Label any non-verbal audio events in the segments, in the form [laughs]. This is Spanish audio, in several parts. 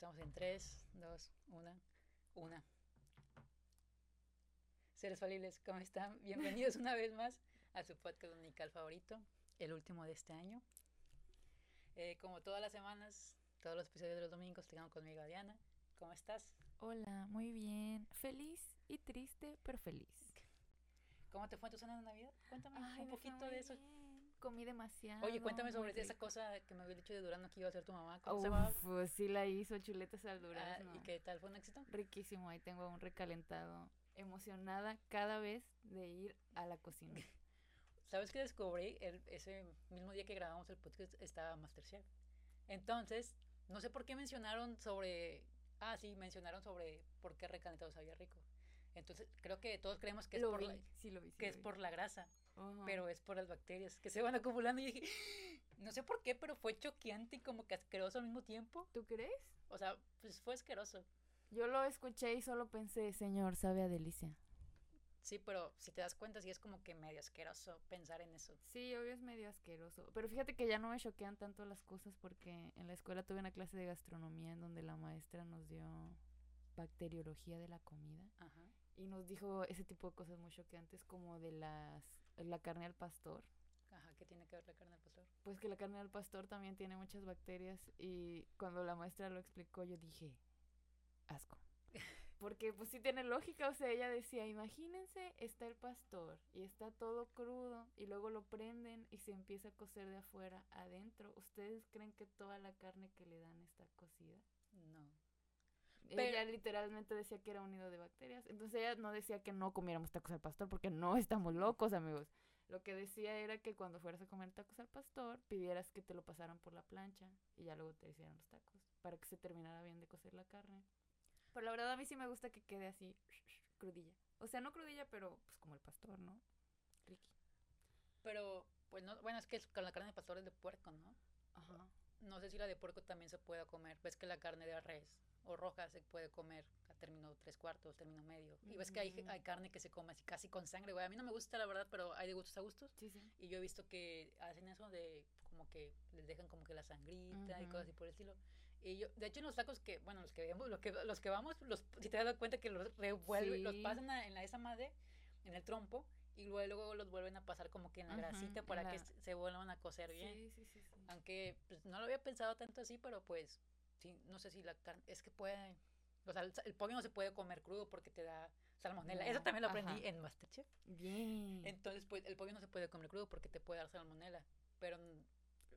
Estamos en 3, 2, 1, 1. Seres falibles, ¿cómo están? Bienvenidos una vez más a su podcast dominical favorito, el último de este año. Eh, como todas las semanas, todos los episodios de los domingos, tengo conmigo a Diana. ¿Cómo estás? Hola, muy bien. Feliz y triste, pero feliz. ¿Cómo te fue tu cena de Navidad? Cuéntame Ay, un poquito de eso. bien. Comí demasiado. Oye, cuéntame sobre esa cosa que me había dicho de Durano que iba a hacer tu mamá. ¿Cómo se llamaba? Uf, pues sí la hizo, chuletas al Ah, durazno. ¿Y qué tal? ¿Fue un éxito? Riquísimo, ahí tengo un recalentado. Emocionada cada vez de ir a la cocina. [laughs] ¿Sabes qué descubrí? El, ese mismo día que grabamos el podcast estaba Masterchef. Entonces, no sé por qué mencionaron sobre... Ah, sí, mencionaron sobre por qué recalentado sabía rico. Entonces, creo que todos creemos que es, lo por, vi, la, sí lo vi. sí que lo es vi. por la grasa, Pero es por las bacterias que se van acumulando. Y dije, [gasps] no sé por qué, pero fue choqueante y como que asqueroso al mismo tiempo. ¿Tú crees? O sea, pues fue asqueroso. Yo lo escuché y solo pensé, señor, sabe a delicia. Sí, pero si te das cuenta, sí es como que medio asqueroso pensar en eso. Sí, obvio es medio asqueroso. Pero fíjate que ya no me choquean tanto las cosas porque en la escuela tuve una clase de gastronomía en donde la maestra nos dio bacteriología de la comida Ajá. y nos dijo ese tipo de cosas muy choqueantes como de las la carne al pastor. Ajá, ¿qué tiene que ver la carne del pastor? Pues que la carne al pastor también tiene muchas bacterias y cuando la maestra lo explicó yo dije, asco. [laughs] Porque pues sí tiene lógica, o sea, ella decía, imagínense, está el pastor y está todo crudo y luego lo prenden y se empieza a cocer de afuera adentro. ¿Ustedes creen que toda la carne que le dan está cocida? No. Ella literalmente decía que era un nido de bacterias. Entonces ella no decía que no comiéramos tacos al pastor porque no estamos locos, amigos. Lo que decía era que cuando fueras a comer tacos al pastor, pidieras que te lo pasaran por la plancha y ya luego te hicieran los tacos para que se terminara bien de cocer la carne. Pero la verdad a mí sí me gusta que quede así crudilla. O sea, no crudilla, pero pues como el pastor, ¿no? Ricky. Pero, pues no, bueno, es que con la carne de pastor es de puerco, ¿no? Ajá. No sé si la de puerco también se puede comer. Ves que la carne de res o roja se puede comer a término tres cuartos, término medio. Y ves que hay, hay carne que se come así casi con sangre, güey. A mí no me gusta, la verdad, pero hay de gustos a gustos. Sí, sí. Y yo he visto que hacen eso de como que les dejan como que la sangrita y cosas así por el estilo. Y yo, de hecho, en los tacos que, bueno, los que vemos, los que, los que vamos, los, si te das cuenta que los revuelven, Sí. los pasan a- en la esa madre, en el trompo, y luego los vuelven a pasar como que en la Ujú, grasita en para la- que se vuelvan a cocer bien. Sí, sí, sí, sí. Aunque pues, no lo había pensado tanto así, pero pues, sí, no sé si la carne, es que puede, o sea, el, el pollo no se puede comer crudo porque te da salmonela. No, Eso también lo aprendí ajá. en Masterchef. Bien. Entonces, pues, el pollo no se puede comer crudo porque te puede dar salmonela. Pero,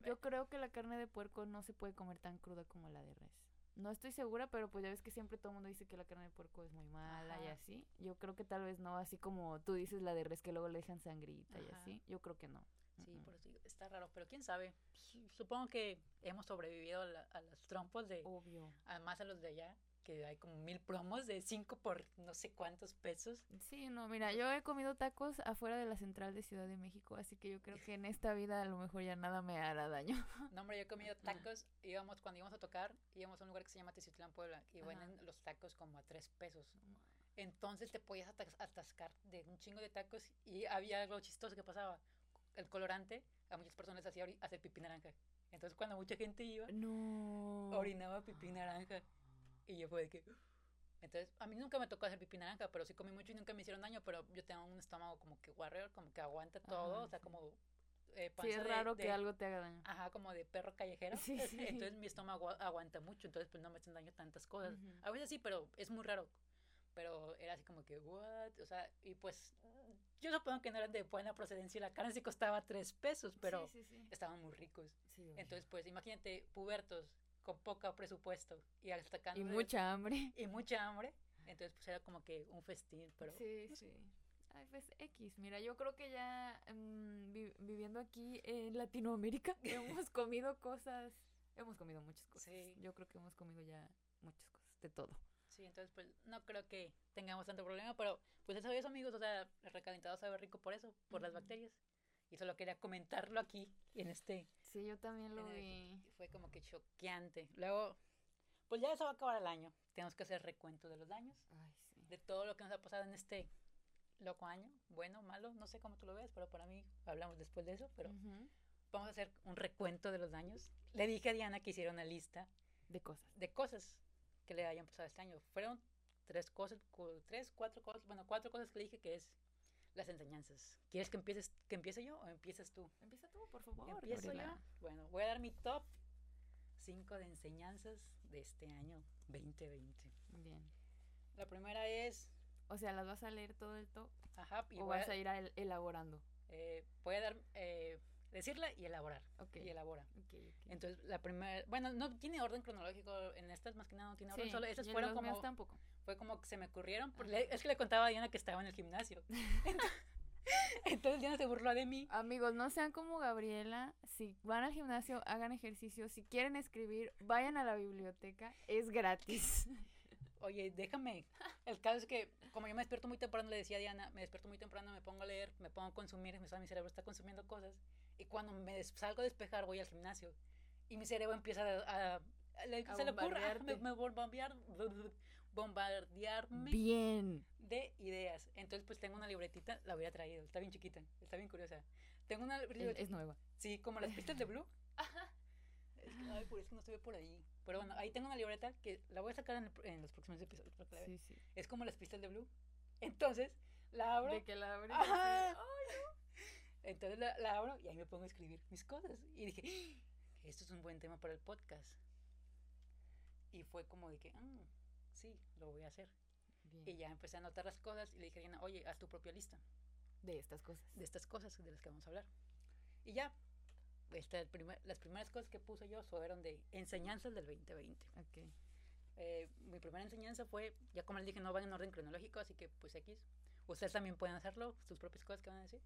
Yo creo que la carne de puerco no se puede comer tan cruda como la de res. No estoy segura, pero pues ya ves que siempre todo el mundo dice que la carne de puerco es muy mala y así. Yo creo que tal vez no, así como tú dices la de res que luego le dejan sangrita y así. Yo creo que no. Sí, por eso digo, está raro. Pero quién sabe. Su- Supongo que hemos sobrevivido a, la- a los trompos de, Obvio. además a los de allá, que hay como mil promos de cinco por no sé cuántos pesos. Sí, no, mira, yo he comido tacos afuera de la central de Ciudad de México, así que yo creo que en esta vida a lo mejor ya nada me hará daño. [laughs] No, hombre, yo he comido tacos. Íbamos, cuando íbamos a tocar, íbamos a un lugar que se llama Teciutlán, Puebla, y venden los tacos como a tres pesos. Entonces te podías atas- atascar de un chingo de tacos y había algo chistoso que pasaba. El colorante a muchas personas hacía hacer pipí naranja. Entonces cuando mucha gente iba, No. orinaba pipí naranja. Y yo fue de que... Entonces, a mí nunca me tocó hacer pipí naranja, pero sí comí mucho y nunca me hicieron daño, pero yo tengo un estómago como que warrior, como que aguanta todo, Ajá, o sea, sí. como... eh, Sí, panza es de- raro de- que algo te haga daño. Ajá, como de perro callejero. Sí, [laughs] sí. Entonces mi estómago agu- aguanta mucho, entonces pues no me hacen daño tantas cosas. Ujú. A veces sí, pero es muy raro. Pero era así como que, what? O sea, y pues yo supongo que no eran de buena procedencia y la carne sí costaba tres pesos, pero Sí, sí, sí. estaban muy ricos. Entonces pues imagínate, pubertos con poco presupuesto y hasta y mucha hambre. [laughs] y mucha hambre. Entonces pues era como que un festín, pero sí, no sé. sí. Ay, pues X. Mira, yo creo que ya mm, vi- viviendo aquí en Latinoamérica [laughs] hemos comido cosas. Hemos comido muchas cosas. Yo creo que hemos comido ya muchas cosas, de todo. Sí, entonces pues no creo que tengamos tanto problema, pero pues eso es amigos, o sea, el recalentado sabe rico por eso, por las bacterias. Y solo quería comentarlo aquí, en este... Sí, yo también lo vi. el- fue como que choqueante. Luego, pues ya eso va a acabar el año. Tenemos que hacer recuento de los daños, Ay, sí. de todo lo que nos ha pasado en este loco año, bueno, malo, no sé cómo tú lo ves, pero para mí hablamos después de eso, pero Ujú. vamos a hacer un recuento de los daños. Le dije a Diana que hiciera una lista De cosas. de cosas que le hayan pasado este año. Fueron tres cosas, tres, cuatro cosas, bueno, cuatro cosas que le dije que es las enseñanzas. ¿Quieres que empieces, que empiece yo o empiezas tú? Empieza tú, por favor. ¿Empiezo yo? Bueno, voy a dar mi top 5 de enseñanzas de este año 2020. Bien. La primera es, O sea, ¿las vas a leer todo el top? ajá, y ¿O vas a, a ir a el- elaborando? eh, voy a dar, eh, decirla y elaborar. Y elabora. Entonces, la primera, bueno, no tiene orden cronológico en estas, más que nada no tiene orden, Sí, solo esas fueron como, tampoco. fue como que se me ocurrieron, porque es que le contaba a Diana que estaba en el gimnasio. Entonces, [laughs] [laughs] entonces Diana se burló de mí. Amigos, no sean como Gabriela. Si van al gimnasio, hagan ejercicio. Si quieren escribir, vayan a la biblioteca. Es gratis. [laughs] Oye, déjame. El caso es que, como yo me despierto muy temprano, le decía a Diana, me despierto muy temprano, me pongo a leer, me pongo a consumir, mi, mi cerebro está consumiendo cosas. Y cuando me des- salgo a despejar, voy al gimnasio. Y mi cerebro empieza a. a- le- A se le ocurre ah, me, me bombardear, bombardearme Bien. de ideas. Entonces, pues tengo una libretita, la hubiera traído, está bien chiquita, está bien curiosa. Tengo una Es, libretita, es nueva. sí, como las pistas de Blue. [laughs] Es que, Ay, por eso no estuve por ahí. Pero bueno, ahí tengo una libreta que la voy a sacar en, el- en los próximos episodios. Sí, sí. Es como las pistas de Blue. Entonces, la abro. De que la abres. Ajá. así, Entonces la, la abro y ahí me pongo a escribir mis cosas. Y dije, "Ah, esto es un buen tema para el podcast. Y fue como de que, "Mm, sí, lo voy a hacer. Bien. Y ya empecé a anotar las cosas y le dije a oye, haz tu propia lista De estas cosas. de estas cosas de las que vamos a hablar. Y ya, esta, el primer- las primeras cosas que puse yo fueron de enseñanzas del 2020. Ok. Eh, mi primera enseñanza fue, ya como les dije, no van en orden cronológico, así que pues X. Ustedes también pueden hacerlo, sus propias cosas que van a decir.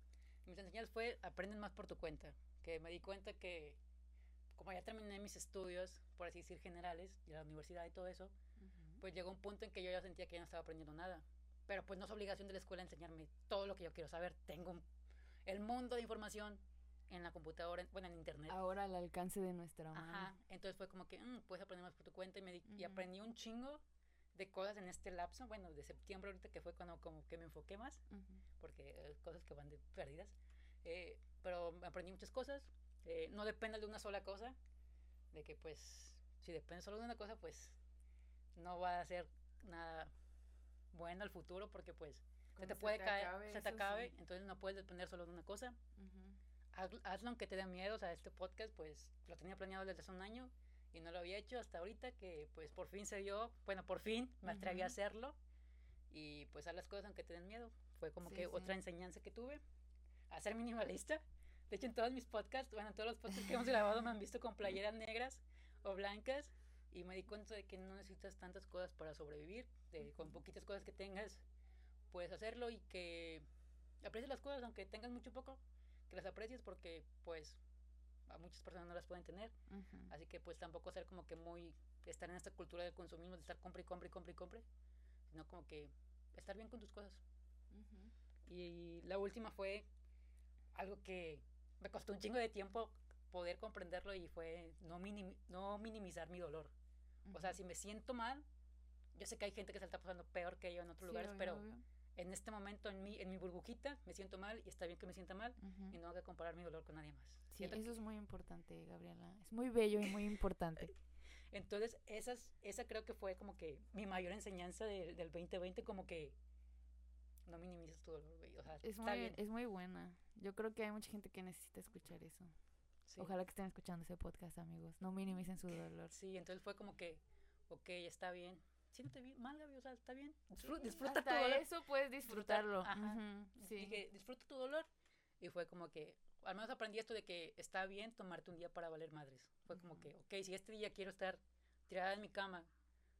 Mis enseñanzas fue, aprenden más por tu cuenta. Que me di cuenta que, como ya terminé mis estudios, por así decir, generales, de la universidad y todo eso, pues llegó un punto en que yo ya sentía que ya no estaba aprendiendo nada. Pero pues no es obligación de la escuela enseñarme todo lo que yo quiero saber. Tengo el mundo de información en la computadora, en- bueno, en internet. Ahora al alcance de nuestra mano. Ajá, entonces fue como que "Mm, puedes aprender más por tu cuenta y, me di- y aprendí un chingo de cosas en este lapso, bueno, de septiembre ahorita que fue cuando como que me enfoqué más, Ujú. porque eh, cosas que van de perdidas, eh, pero aprendí muchas cosas, eh, no depende de una sola cosa, de que pues si depende solo de una cosa, pues no va a ser nada bueno al futuro porque pues se te puede caer, acabe se te acabe, sí. entonces no puedes depender solo de una cosa Ujú. haz- hazlo aunque te dé miedo, o sea, este podcast pues lo tenía planeado desde hace un año y no lo había hecho hasta ahorita que pues por fin se dio, bueno, por fin me atreví a Ujú. hacerlo y pues haz las cosas aunque te den miedo. Fue como Sí, que sí. otra enseñanza que tuve, a ser minimalista. De hecho, en todos mis podcasts, bueno, en todos los podcasts que hemos grabado me han visto con playeras negras o blancas y me di cuenta de que no necesitas tantas cosas para sobrevivir, de, con poquitas cosas que tengas puedes hacerlo y que aprecies las cosas aunque tengas mucho poco, que las aprecies porque pues a muchas personas no las pueden tener, así que pues tampoco ser como que muy estar en esta cultura del consumismo de estar compre y compre y compre y compre, sino como que estar bien con tus cosas. Y la última fue algo que me costó un chingo de tiempo poder comprenderlo y fue no, minim- no minimizar mi dolor. O sea, si me siento mal, yo sé que hay gente que se está pasando peor que yo en otros Sí, lugares, obvio, pero obvio. En este momento en mi, en mi burbujita me siento mal y está bien que me sienta mal y no que comparar mi dolor con nadie más. Sí, Siento eso que- es muy importante, Gabriela. Es muy bello y muy importante. [laughs] Entonces, esas, esa creo que fue como que mi mayor enseñanza de- del 2020, como que no minimices tu dolor, güey. O sea, Es está muy, bien. es muy buena. Yo creo que hay mucha gente que necesita escuchar eso. sí. Ojalá que estén escuchando ese podcast, amigos. No minimicen su dolor. Sí, entonces fue como que, ok, está bien. Siéntete bien, mal, Gaby, o sea, está bien. Disfruta, disfruta tu Hasta dolor. eso puedes disfrutarlo. ajá. Ujú, Sí. Dije, disfruta tu dolor. Y fue como que, al menos aprendí esto de que está bien tomarte un día para valer madres. Fue como Ujú. que, ok, si este día quiero estar tirada en mi cama,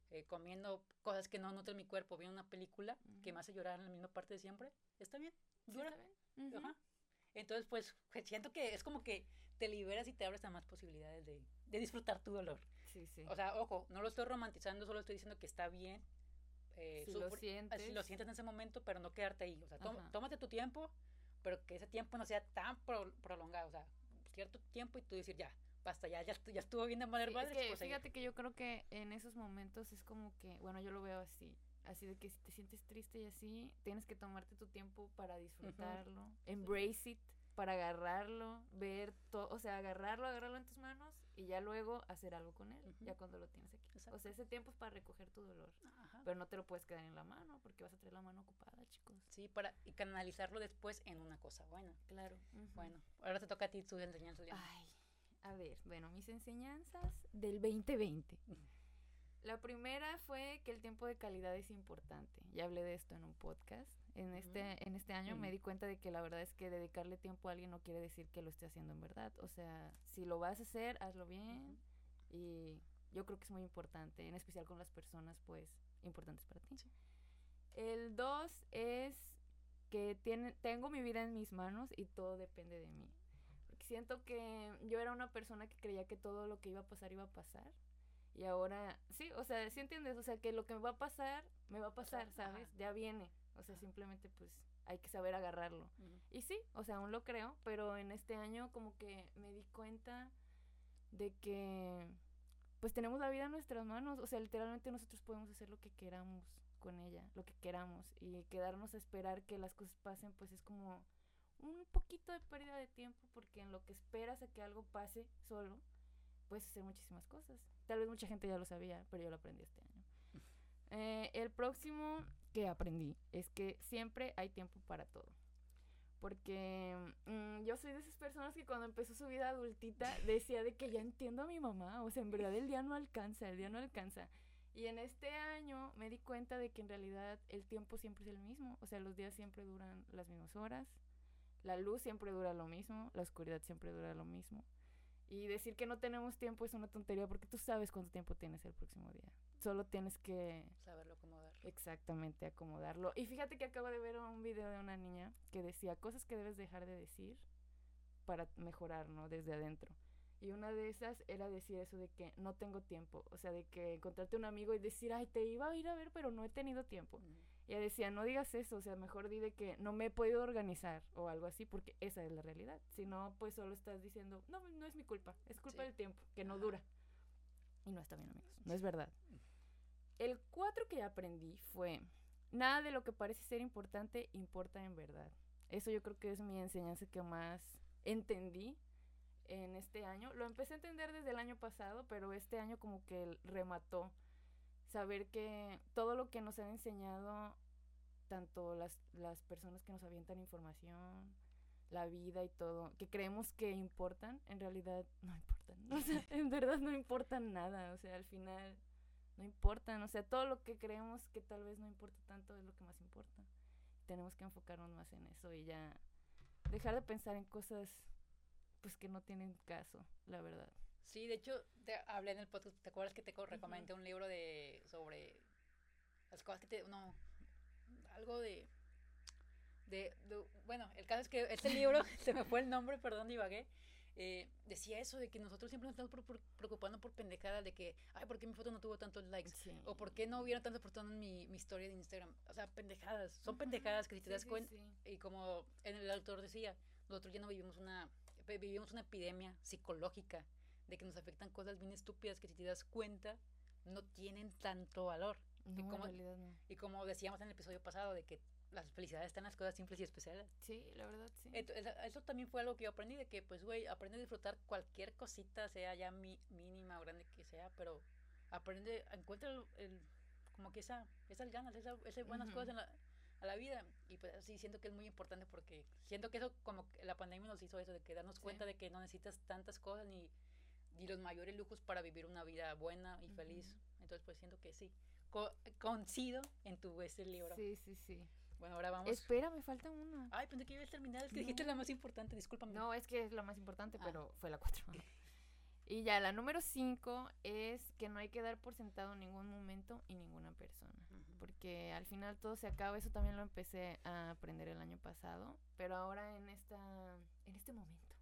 eh, comiendo cosas que no nutren mi cuerpo, viendo una película que Ujú. me hace llorar en la misma parte de siempre, está bien, Sí, llora. está bien. Ajá. Entonces, pues, pues, [laughs] siento que es como que te liberas y te abres a más posibilidades de, de disfrutar tu dolor. Sí, sí. O sea, ojo, no lo estoy romantizando, solo estoy diciendo que está bien. eh, si lo sientes. así lo sientes en ese momento, pero no quedarte ahí. O sea, tó- tómate tu tiempo, pero que ese tiempo no sea tan pro- prolongado. O sea, cierto tiempo y tú decir, ya, basta, ya, ya, ya estuvo bien de Sí, madre es que pues, fíjate que yo creo que en esos momentos es como que, bueno, yo lo veo así, así de que si te sientes triste y así, tienes que tomarte tu tiempo para disfrutarlo, embrace it, para agarrarlo, ver todo, o sea, agarrarlo, agarrarlo en tus manos y ya luego hacer algo con él, ya cuando lo tienes aquí. O sea, ese tiempo es para recoger tu dolor, pero no te lo puedes quedar en la mano porque vas a tener la mano ocupada, chicos. Sí, para y canalizarlo después en una cosa buena. Claro. Bueno, ahora te toca a ti tus enseñanzas. Ay, a ver, bueno, mis enseñanzas del 2020. [laughs] La primera fue que el tiempo de calidad es importante. Ya hablé de esto en un podcast. En este, en este año me di cuenta de que la verdad es que dedicarle tiempo a alguien no quiere decir que lo esté haciendo en verdad. O sea, si lo vas a hacer, hazlo bien. Y yo creo que es muy importante, en especial con las personas, pues, importantes para ti. El dos es que tiene, tengo mi vida en mis manos y todo depende de mí. Porque siento que yo era una persona que creía que todo lo que iba a pasar iba a pasar y ahora, sí, o sea, sí entiendes, o sea, que lo que me va a pasar, me va a pasar, ¿sabes? Ya viene. O sea, simplemente pues hay que saber agarrarlo. Y sí, o sea, aún lo creo, pero en este año como que me di cuenta de que pues tenemos la vida en nuestras manos, o sea, literalmente nosotros podemos hacer lo que queramos con ella, lo que queramos y quedarnos a esperar que las cosas pasen, pues es como un poquito de pérdida de tiempo porque en lo que esperas a que algo pase solo, puedes hacer muchísimas cosas. Tal vez mucha gente ya lo sabía, pero yo lo aprendí este año. [laughs] Eh, el próximo que aprendí es que siempre hay tiempo para todo. Porque mm, yo soy de esas personas que cuando empezó su vida adultita [laughs] decía de que ya entiendo a mi mamá, o sea, en verdad el día no alcanza, el día no alcanza. Y en este año me di cuenta de que en realidad el tiempo siempre es el mismo, o sea, los días siempre duran las mismas horas, la luz siempre dura lo mismo, la oscuridad siempre dura lo mismo. Y decir que no tenemos tiempo es una tontería porque tú sabes cuánto tiempo tienes el próximo día. Solo tienes que... Saberlo acomodar. Exactamente, acomodarlo. Y fíjate que acabo de ver un video de una niña que decía cosas que debes dejar de decir para mejorar, ¿no? Desde adentro. Y una de esas era decir eso de que no tengo tiempo. O sea, de que encontrarte un amigo y decir, ay, te iba a ir a ver, pero no he tenido tiempo. Y ella decía, no digas eso, o sea, mejor di de que no me he podido organizar o algo así, porque esa es la realidad. Si no, pues solo estás diciendo, no, no es mi culpa, es culpa del tiempo, que no dura. Y no está bien, amigos, no es verdad. El cuatro que aprendí fue, nada de lo que parece ser importante importa en verdad. Eso yo creo que es mi enseñanza que más entendí en este año. Lo empecé a entender desde el año pasado, pero este año como que remató saber que todo lo que nos han enseñado, tanto las, las personas que nos avientan información, la vida y todo, que creemos que importan, en realidad no importan. [laughs] O sea, en verdad no importan nada. O sea, al final no importan. O sea, todo lo que creemos que tal vez no importa tanto es lo que más importa. Tenemos que enfocarnos más en eso y ya dejar de pensar en cosas pues que no tienen caso, la verdad. Sí, de hecho, te hablé en el podcast, ¿te acuerdas que te recomendé un libro de sobre las cosas que te no algo de de, bueno, el caso es que este libro [laughs] se me fue el nombre, perdón, divagué. Eh, decía eso de que nosotros siempre nos estamos preocupando por pendejadas de que, ay, ¿por qué mi foto no tuvo tantos likes? O ¿por qué no hubieron tantas personas en mi, mi historia de Instagram? O sea, pendejadas. Son pendejadas que si te das cuenta, y como en el autor decía, nosotros ya no vivimos una, vivimos una epidemia psicológica de que nos afectan cosas bien estúpidas que si te das cuenta no tienen tanto valor. y, como, no. y como decíamos en el episodio pasado, de que las felicidades están en las cosas simples y especiales. Sí, la verdad, sí. eso también fue algo que yo aprendí, de que, pues, güey, aprende a disfrutar cualquier cosita, sea ya mi, mínima o grande que sea, pero aprende, encuentra el, como que esa, esas ganas, esas, esas buenas cosas en la, a la vida. Y pues sí, siento que es muy importante porque siento que eso, como la pandemia nos hizo eso, de que darnos cuenta de que no necesitas tantas cosas ni y los mayores lujos para vivir una vida buena y feliz. Entonces, pues siento que sí. coincido en tu ese libro. Sí, sí, sí. Bueno, ahora vamos. Espera, me falta una. Ay, pensé que iba a terminar. Es que dijiste la más importante, discúlpame. No, es que es la más importante, ah. pero fue la cuatro. Y ya, la número cinco es que no hay que dar por sentado ningún momento y ninguna persona. Porque al final todo se acaba. Eso también lo empecé a aprender el año pasado. Pero ahora en esta, en este momento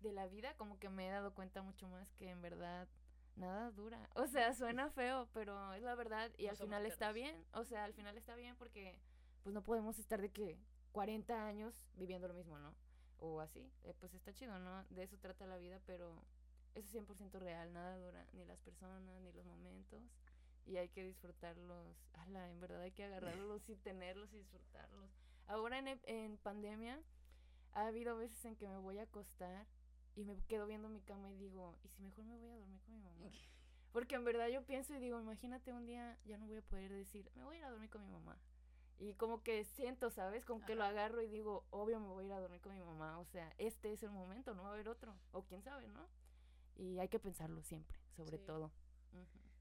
de la vida, como que me he dado cuenta mucho más que en verdad nada dura. O sea, suena feo, pero es la verdad y al final está bien. O sea, al final está bien porque pues no podemos estar de que 40 años viviendo lo mismo, ¿no? O así. Eh, pues está chido, ¿no? De eso trata la vida, pero eso es 100% real, nada dura, ni las personas, ni los momentos. Y hay que disfrutarlos. [laughs] Ala, en verdad hay que agarrarlos y tenerlos y disfrutarlos. Ahora en, en pandemia ha habido veces en que me voy a acostar y me quedo viendo mi cama y digo, ¿y si mejor me voy a dormir con mi mamá? [laughs] Porque en verdad yo pienso y digo, imagínate un día ya no voy a poder decir, me voy a ir a dormir con mi mamá. Y como que siento, ¿sabes? Como que lo agarro y digo, obvio me voy a ir a dormir con mi mamá. O sea, este es el momento, no va a haber otro. O quién sabe, ¿no? Y hay que pensarlo siempre, sobre todo.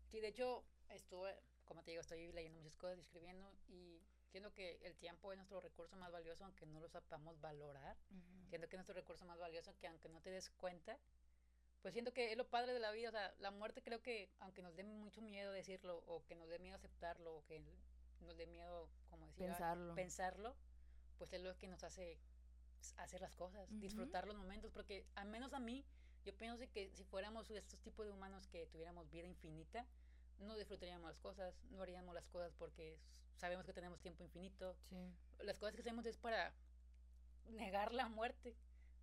Sí, de hecho, estuve, como te digo, estoy leyendo muchas cosas, escribiendo y siento que el tiempo es nuestro recurso más valioso, aunque no lo sepamos valorar. Siento que es nuestro recurso más valioso, que aunque no te des cuenta, pues siento que es lo padre de la vida. O sea, la muerte creo que, aunque nos dé mucho miedo decirlo, o que nos dé miedo aceptarlo, o que nos dé miedo, como decía, pensarlo. pensarlo, pues es lo que nos hace hacer las cosas, disfrutar los momentos, porque al menos a mí, yo pienso que si fuéramos estos tipos de humanos que tuviéramos vida infinita, no disfrutaríamos las cosas, no haríamos las cosas porque sabemos que tenemos tiempo infinito. Las cosas que hacemos es para negar la muerte,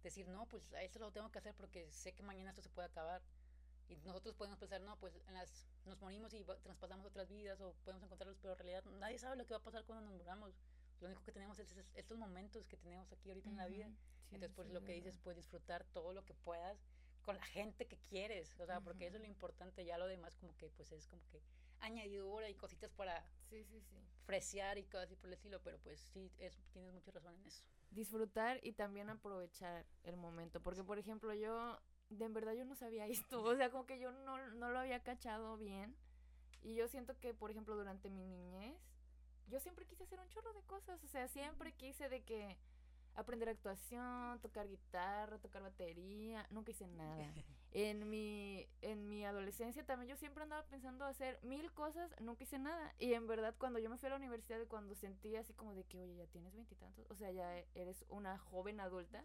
decir, no, pues eso lo tengo que hacer porque sé que mañana esto se puede acabar. Y nosotros podemos pensar, no, pues en las, nos morimos y traspasamos otras vidas o podemos encontrarlos, pero en realidad nadie sabe lo que va a pasar cuando nos muramos. Lo único que tenemos es, estos momentos que tenemos aquí ahorita en la vida. Entonces, pues lo que dices, pues disfrutar todo lo que puedas con la gente que quieres, o sea, porque eso es lo importante, ya lo demás como que pues es como que añadidura y cositas para sí, sí, sí. fresear y cosas así por el estilo, pero pues sí, es, tienes mucha razón en eso. Disfrutar y también aprovechar el momento, porque por ejemplo yo, de en verdad yo no sabía [laughs] esto, o sea, como que yo no, no lo había cachado bien, y yo siento que, por ejemplo, durante mi niñez, yo siempre quise hacer un chorro de cosas, o sea, siempre quise de que aprender actuación, tocar guitarra, tocar batería, nunca hice nada. [laughs] En mi, en mi adolescencia también yo siempre andaba pensando hacer mil cosas, nunca hice nada. Y en verdad cuando yo me fui a la universidad y cuando sentí así como de que, oye, ya tienes veintitantos, o sea, ya eres una joven adulta,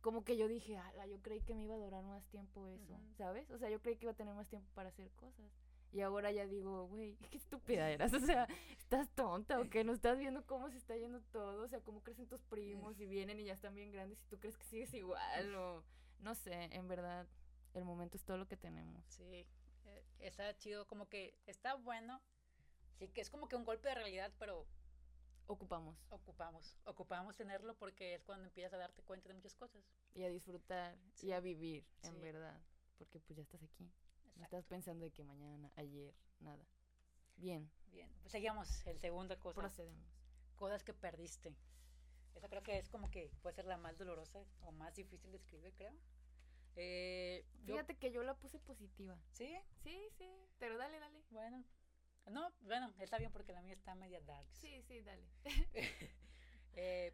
como que yo dije, ala, yo creí que me iba a durar más tiempo eso, ¿sabes? O sea, yo creí que iba a tener más tiempo para hacer cosas. Y ahora ya digo, güey, [laughs] qué estúpida eras. O sea, [laughs] ¿estás tonta o qué? ¿No estás viendo cómo se está yendo todo? O sea, cómo crecen tus primos y vienen y ya están bien grandes y tú crees que sigues igual o no sé, en verdad, el momento es todo lo que tenemos. Sí, eh, está chido, como que está bueno. Sí, que es como que un golpe de realidad, pero... Ocupamos. Ocupamos, ocupamos tenerlo porque es cuando empiezas a darte cuenta de muchas cosas. Y a disfrutar y a vivir, en verdad, porque pues ya estás aquí. No estás pensando de que mañana, ayer, nada. Bien. Bien, pues seguimos. El segundo cosa. Procedemos. Cosas que perdiste. Esa creo que es como que puede ser la más dolorosa o más difícil de escribir, creo. Eh, Fíjate que yo la puse positiva. ¿Sí? Sí, sí. Pero dale, dale. Bueno. No, bueno, está bien porque la mía está media dark. Sí, sí, dale. [laughs] eh,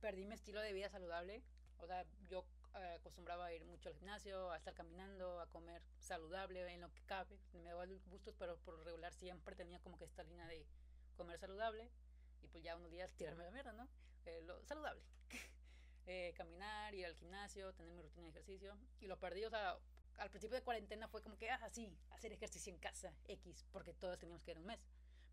perdí mi estilo de vida saludable. O sea, yo eh, acostumbraba a ir mucho al gimnasio, a estar caminando, a comer saludable en lo que cabe. Me daba gustos, pero por regular siempre tenía como que esta línea de comer saludable y pues ya unos días tirarme la mierda, ¿no? Eh, lo saludable. [laughs] eh, caminar, ir al gimnasio, tener mi rutina de ejercicio y lo perdí, o sea, al principio de cuarentena fue como que, ah, sí, hacer ejercicio en casa, X, porque todos teníamos que ir un mes.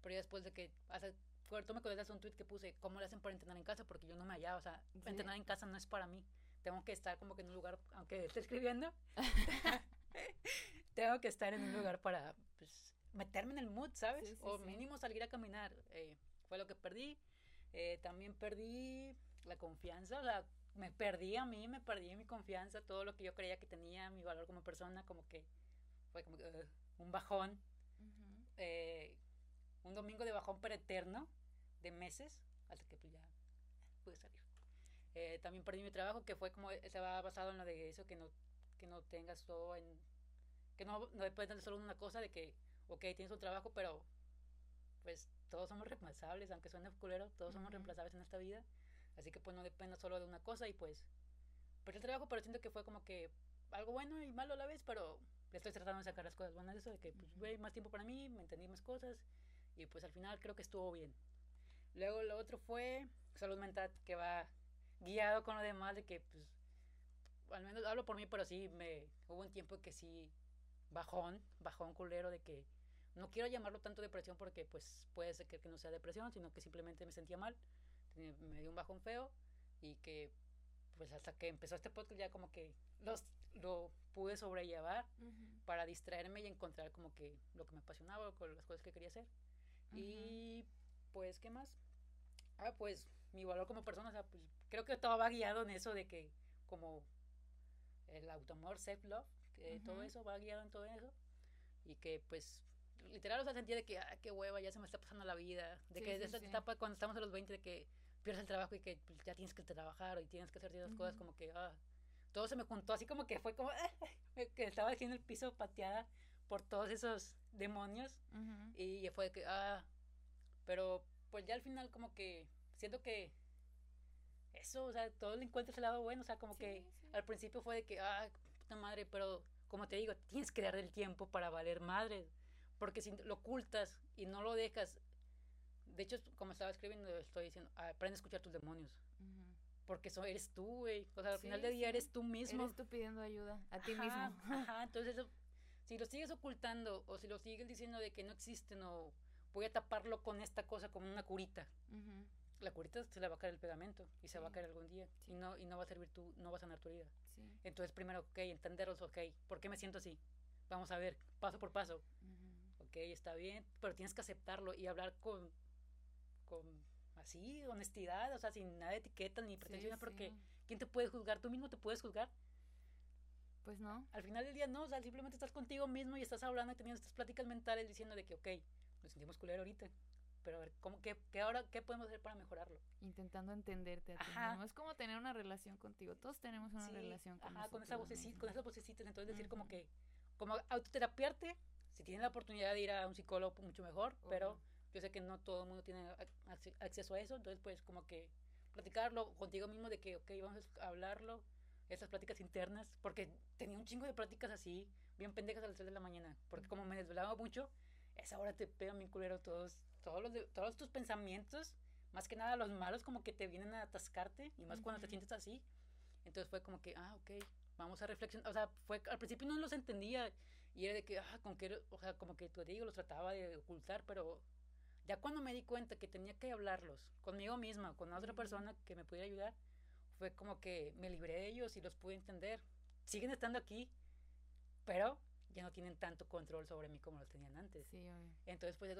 Pero ya después de que, hace, tú me acuerdas un tweet que puse, ¿cómo le hacen para entrenar en casa? Porque yo no me hallaba, o sea, entrenar en casa no es para mí tengo que estar como que en un lugar, aunque esté escribiendo, [laughs] tengo que estar en un lugar para pues, meterme en el mood, ¿sabes? o mínimo salir a caminar. Eh, fue lo que perdí. Eh, también perdí la confianza, o sea, me perdí a mí, me perdí mi confianza, todo lo que yo creía que tenía, mi valor como persona, como que fue como uh, un bajón. Eh, un domingo de bajón pero eterno, de meses, hasta que pues ya pude salir. Eh, también perdí mi trabajo, que fue como, estaba basado en lo de eso, que no, que no tengas todo en, que no, no dependes de solo una cosa, de que, ok, tienes un trabajo, pero pues todos somos reemplazables, aunque suene culero, todos somos reemplazables en esta vida, así que pues no depende solo de una cosa y pues, perdí el trabajo, pero siento que fue como que algo bueno y malo a la vez, pero le estoy tratando de sacar las cosas buenas de eso, de que pues, más tiempo para mí, me entendí más cosas y pues al final creo que estuvo bien. Luego lo otro fue salud mental, que va guiado con lo demás de que, pues, al menos hablo por mí, pero sí, me hubo un tiempo que sí, bajón, bajón culero de que no quiero llamarlo tanto depresión porque pues puede ser que, no sea depresión, sino que simplemente me sentía mal, me dio un bajón feo y que pues hasta que empezó este podcast ya como que los, lo pude sobrellevar para distraerme y encontrar como que lo que me apasionaba, con las cosas que quería hacer. Y pues, ¿qué más? Ah, pues mi valor como persona, o sea, pues creo que todo va guiado en eso de que como el automor, self-love, que todo eso va guiado en todo eso. Y que pues literal, o sea, sentía de que, ah, qué hueva, ya se me está pasando la vida. De que desde esa etapa cuando estamos a los 20, de que pierdes el trabajo y que pues, ya tienes que trabajar y tienes que hacer ciertas cosas, como que, ah, todo se me juntó así como que fue como, [laughs] que estaba en el piso pateada por todos esos demonios. Y fue que, ah, pero pues ya al final como que siento que eso, o sea, todo le encuentras el lado bueno, o sea, como que al principio fue de que, ah, puta madre, pero como te digo, tienes que dar el tiempo para valer madre, porque si lo ocultas y no lo dejas, de hecho, como estaba escribiendo, estoy diciendo, aprende a escuchar tus demonios. Porque eso eres tú, güey. O sea, al final del día eres tú mismo. Eres tú pidiendo ayuda a ti mismo. Ajá, [laughs] entonces si lo sigues ocultando o si lo sigues diciendo de que no existen o voy a taparlo con esta cosa como una curita, la curita se le va a caer el pegamento y se va a caer algún día y no y no va a servir tú, no va a sanar tu herida. Entonces primero, ok, entenderlos, ok, ¿por qué me siento así? Vamos a ver, paso por paso. Ok, está bien, pero tienes que aceptarlo y hablar con, con así, honestidad, o sea, sin nada de etiqueta ni pretensiones, porque ¿quién te puede juzgar? ¿Tú mismo te puedes juzgar? Pues no. Al final del día no, o sea, simplemente estás contigo mismo y estás hablando y teniendo estas pláticas mentales diciendo de que, ok, nos sentimos culero ahorita, pero a ver, ¿cómo, qué, qué, ahora, ¿qué podemos hacer para mejorarlo? Intentando entenderte a ti mismo. Es como tener una relación contigo. Todos tenemos una relación con Ajá, con, esa vocecita, con esas vocecitas. Entonces decir como que, como autoterapiarte, si tienes la oportunidad de ir a un psicólogo, mucho mejor, pero yo sé que no todo el mundo tiene acceso a eso, entonces pues como que platicarlo contigo mismo de que, ok, vamos a hablarlo, esas pláticas internas, porque tenía un chingo de pláticas así, bien pendejas a las 3 de la mañana, porque como me desvelaba mucho, esa hora te pega mi culero todos, todos, los todos tus pensamientos, más que nada los malos como que te vienen a atascarte, y más cuando te sientes así, entonces fue como que, ah, ok, vamos a reflexionar, o sea, fue, al principio no los entendía, y era de que, ah, con que, o sea, como que te digo, los trataba de ocultar, pero ya cuando me di cuenta que tenía que hablarlos conmigo misma, con otra persona que me pudiera ayudar, fue como que me libré de ellos y los pude entender. Siguen estando aquí, pero ya no tienen tanto control sobre mí como los tenían antes. Sí, entonces, pues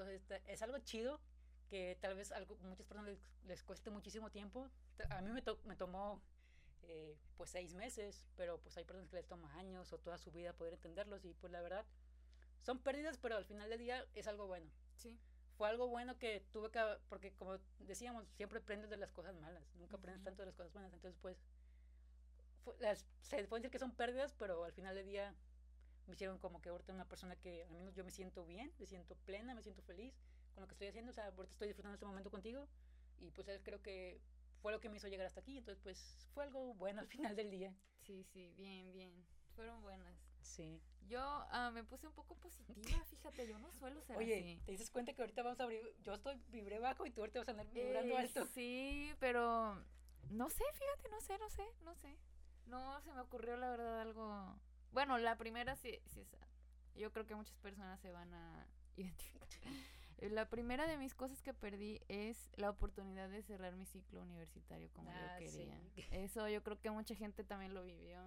es algo chido que tal vez algo, muchas personas les, cueste muchísimo tiempo. A mí me, me tomó eh, pues seis meses, pero pues hay personas que les toma años o toda su vida poder entenderlos y pues la verdad son pérdidas, pero al final del día es algo bueno. Sí fue algo bueno que tuve que, porque como decíamos, siempre aprendes de las cosas malas, nunca aprendes tanto de las cosas buenas, entonces pues, se puede decir que son pérdidas, pero al final del día me hicieron como que ahorita una persona que al menos yo me siento bien, me siento plena, me siento feliz con lo que estoy haciendo, o sea, ahorita estoy disfrutando este momento contigo y pues creo que fue lo que me hizo llegar hasta aquí, entonces pues fue algo bueno al [laughs] final del día. Sí, sí, bien, bien, fueron buenas. Sí. Yo ah, me puse un poco positiva, fíjate, yo no suelo ser Oye, ¿te dices cuenta que ahorita vamos a abrir? Yo estoy vibré bajo y tú ahorita vas a andar vibrando eh, alto. Sí, pero no sé, fíjate, no sé, no sé, no sé. No se me ocurrió la verdad algo. Bueno, la primera sí, sí es. Yo creo que muchas personas se van a [laughs] identificar. La primera de mis cosas que perdí es la oportunidad de cerrar mi ciclo universitario como yo ah, quería. Eso yo creo que mucha gente también lo vivió.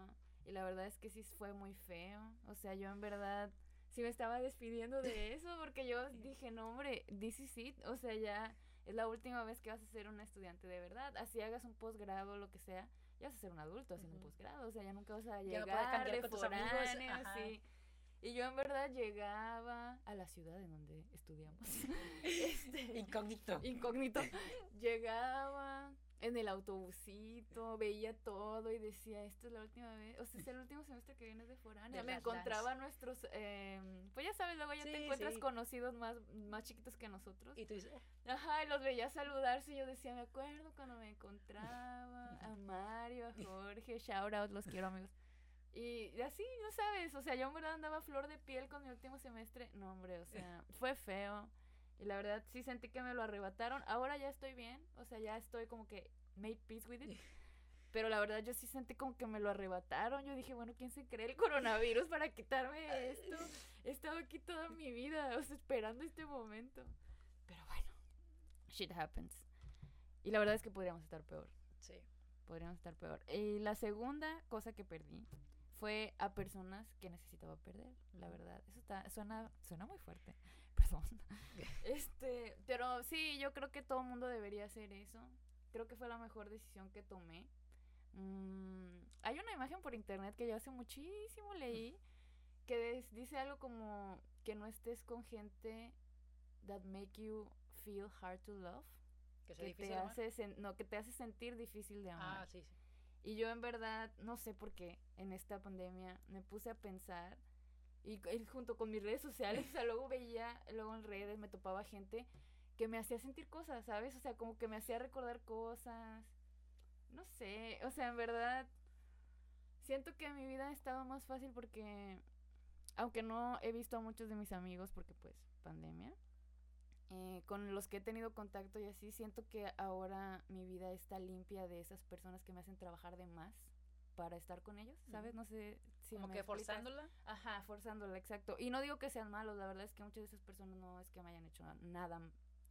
Y la verdad es que sí fue muy feo. O sea, yo en verdad sí me estaba despidiendo de eso porque yo dije, no, hombre, this is it. O sea, ya es la última vez que vas a ser una estudiante de verdad. Así hagas un posgrado o lo que sea, ya vas a ser un adulto haciendo un posgrado. O sea, ya nunca vas a llegar ya no. Y yo en verdad llegaba a la ciudad en donde estudiamos. [laughs] este, incógnito. Incógnito. [laughs] llegaba, en el autobusito, veía todo y decía, esto es la última vez, o sea, es el último semestre que vienes de foránea. Me encontraba nuestros, eh, pues ya sabes, luego ya te encuentras conocidos más, más chiquitos que nosotros. Y tú dices, ajá, y los veía saludarse y yo decía, me acuerdo cuando me encontraba a [laughs] Mario, a Jorge, shout out, los quiero amigos. Y así, no sabes, o sea, yo en verdad andaba flor de piel con mi último semestre. No, hombre, o sea, fue feo. Y la verdad sí sentí que me lo arrebataron. Ahora ya estoy bien, o sea, ya estoy como que made peace with it. [laughs] Pero la verdad yo sí sentí como que me lo arrebataron. Yo dije, bueno, ¿quién se cree el coronavirus para quitarme [laughs] esto? He estado aquí toda mi vida, o sea, esperando este momento. Pero bueno, shit happens. Y la verdad es que podríamos estar peor. Sí. Podríamos estar peor. Y la segunda cosa que perdí fue a personas que necesitaba perder, la verdad. Eso está, suena, suena muy fuerte. [laughs] Perdón. [laughs] este, pero sí, yo creo que todo el mundo debería hacer eso. Creo que fue la mejor decisión que tomé. Mm, hay una imagen por internet que yo hace muchísimo leí que des- dice algo como que no estés con gente that make you feel hard to love, Que sea que difícil te hace sen- no que te hace sentir difícil de amar. Ah, sí, sí. Y yo en verdad, no sé por qué, en esta pandemia me puse a pensar y, junto con mis redes sociales, [laughs] o sea, luego veía, luego en redes me topaba gente que me hacía sentir cosas, ¿sabes? O sea, como que me hacía recordar cosas. No sé, o sea, en verdad siento que mi vida ha estado más fácil porque aunque no he visto a muchos de mis amigos porque pues pandemia, eh, con los que he tenido contacto y así, siento que ahora mi vida está limpia de esas personas que me hacen trabajar de más para estar con ellos, ¿sabes? No sé si Como me que explicas. forzándola. Ajá, forzándola, exacto. Y no digo que sean malos, la verdad es que muchas de esas personas no es que me hayan hecho nada,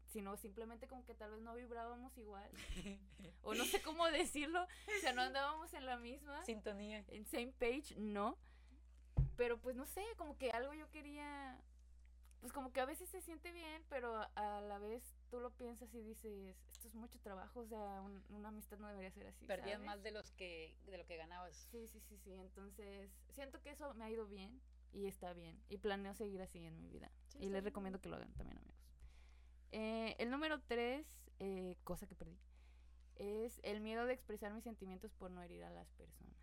sino simplemente como que tal vez no vibrábamos igual, [laughs] o no sé cómo decirlo, o sea, no [laughs] andábamos en la misma Sintonía. en same page, no. Pero pues no sé, como que algo yo quería. Pues como que a veces se siente bien, pero a, la vez tú lo piensas y dices, esto es mucho trabajo, o sea, un- una amistad no debería ser así. Perdías ¿sabes? más de los que de lo que ganabas. Sí, sí, sí, sí. Entonces, siento que eso me ha ido bien y está bien. Y planeo seguir así en mi vida. Sí, y les recomiendo que lo hagan también, amigos. Eh, el número tres, eh, cosa que perdí, es el miedo de expresar mis sentimientos por no herir a las personas.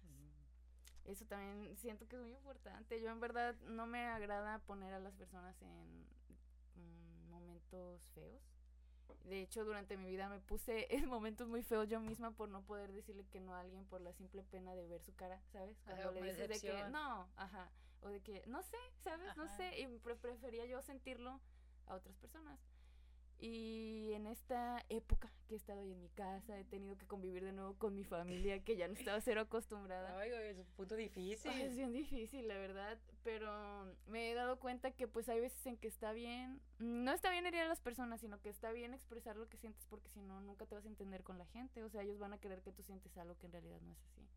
Eso también siento que es muy importante. Yo en verdad no me agrada poner a las personas en mm, momentos feos. De hecho, durante mi vida me puse [laughs] en momentos muy feos yo misma por no poder decirle que no a alguien por la simple pena de ver su cara, ¿sabes? Ajá, Cuando le dices de que no, ajá, o de que no sé, ¿sabes? No sé, y pre- prefería yo sentirlo a otras personas. Y en esta época que he estado ahí en mi casa, he tenido que convivir de nuevo con mi familia, que ya no estaba cero acostumbrada. Ay, es un punto difícil. Ay, es bien difícil, la verdad, pero me he dado cuenta que pues hay veces en que está bien, no está bien herir a las personas, sino que está bien expresar lo que sientes porque si no, nunca te vas a entender con la gente, o sea, ellos van a creer que tú sientes algo que en realidad no es así.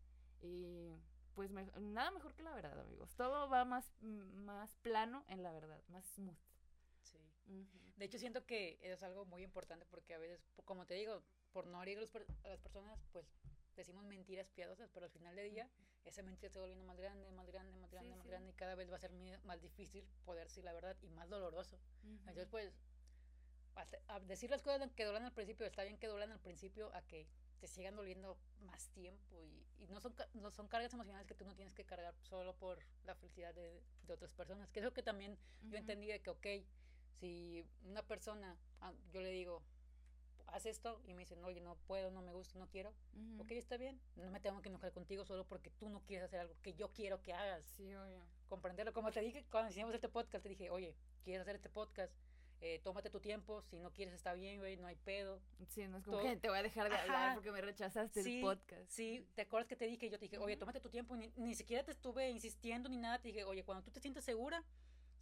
Y pues me- nada mejor que la verdad, amigos. Todo va más, más plano en la verdad, más smooth. Sí. Ujú. De hecho, siento que es algo muy importante porque a veces, como te digo, por no herir a las personas, pues decimos mentiras piadosas, pero al final del día esa mentira se va volviendo más grande, más grande, más grande, Sí, más sí. grande y cada vez va a ser más difícil poder decir la verdad y más doloroso. Entonces, pues, a decir las cosas que duelen al principio, está bien que duelen al principio a que te sigan doliendo más tiempo y, y no, son, no son cargas emocionales que tú no tienes que cargar solo por la felicidad de, de otras personas. Que es lo que también yo Ujú. entendí de que, ok, si una persona, ah, yo le digo, haz esto y me dicen, oye, no puedo, no me gusta, no quiero, Ujú. ok, está bien, no me tengo que enojar contigo solo porque tú no quieres hacer algo que yo quiero que hagas Sí, obvio. comprenderlo. Como te dije cuando hicimos este podcast, te dije, oye, quieres hacer este podcast, eh, tómate tu tiempo, si no quieres está bien, güey, no hay pedo. Sí, no es como Todo- que te voy a dejar de hablar porque me rechazaste Sí, el podcast. Sí, ¿te acuerdas que te dije? Yo te dije, oye, tómate tu tiempo, ni, ni siquiera te estuve insistiendo ni nada, te dije, oye, cuando tú te sientes segura,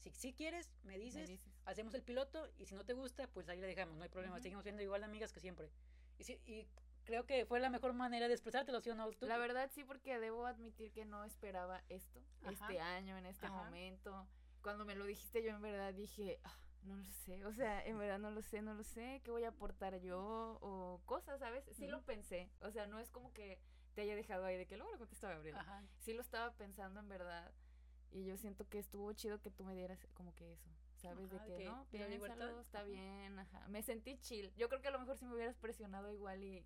si sí quieres, me Me dices, dices. Hacemos el piloto y si no te gusta, pues ahí le dejamos, no hay problema, seguimos siendo igual de amigas que siempre. Y, sí, y creo que fue la mejor manera de expresártelo, ¿sí o no? ¿Tú- La verdad sí, porque debo admitir que no esperaba esto, Ajá. este año, en este Ajá. momento. Cuando me lo dijiste yo en verdad dije, "Ah, no lo sé, o sea, en verdad no lo sé, no lo sé, ¿qué voy a aportar yo? O cosas, ¿sabes? Sí lo pensé, o sea, no es como que te haya dejado ahí de que luego lo contestó Gabriela. Ajá. Sí lo estaba pensando en verdad y yo siento que estuvo chido que tú me dieras como que eso. ¿Sabes? Ajá, de que no, piénsalo, está bien, ajá. Me sentí chill. Yo creo que a lo mejor si me hubieras presionado igual y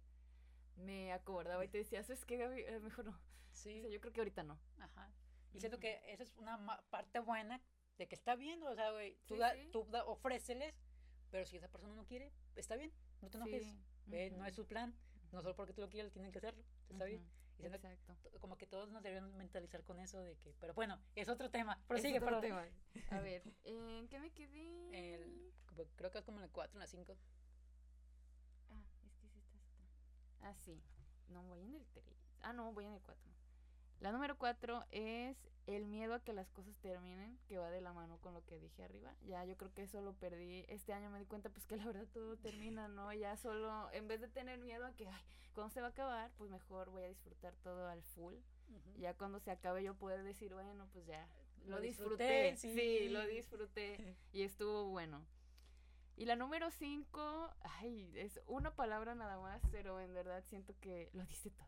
me acordaba y te decía, ¿sabes qué, Gaby? Eh, mejor no. Sí. O sea, yo creo que ahorita no. Ajá. Y siento que esa es una parte buena de que está bien, o sea, güey, tú, Sí, da- sí. tú da- ofréceles, pero si esa persona no quiere, está bien, no te enojes, Sí, no es su plan, no solo porque tú lo quieres, tienen que hacerlo, está bien. Y Exacto. como que todos nos debemos mentalizar con eso de que, pero bueno, es otro tema, Es prosigue, otro perdón. tema. A ver, [laughs] ¿en qué me quedé? El, creo que es como en el 4, en la 5. Ah, es que sí estás otra. Ah, sí. No, voy en el 3. Ah, no, voy en el 4. La número 4 es el miedo a que las cosas terminen, que va de la mano con lo que dije arriba. Ya, yo creo que eso lo perdí. Este año me di cuenta, pues que la verdad todo termina, ¿no? Ya solo, en vez de tener miedo a que, ay, ¿cuándo se va a acabar? Pues mejor voy a disfrutar todo al full. Ya cuando se acabe yo poder decir, bueno, pues ya, lo, Lo disfruté. disfruté, sí. sí. lo disfruté. [laughs] Y estuvo bueno. Y la número 5, ay, es una palabra nada más, pero en verdad siento que lo dice todo.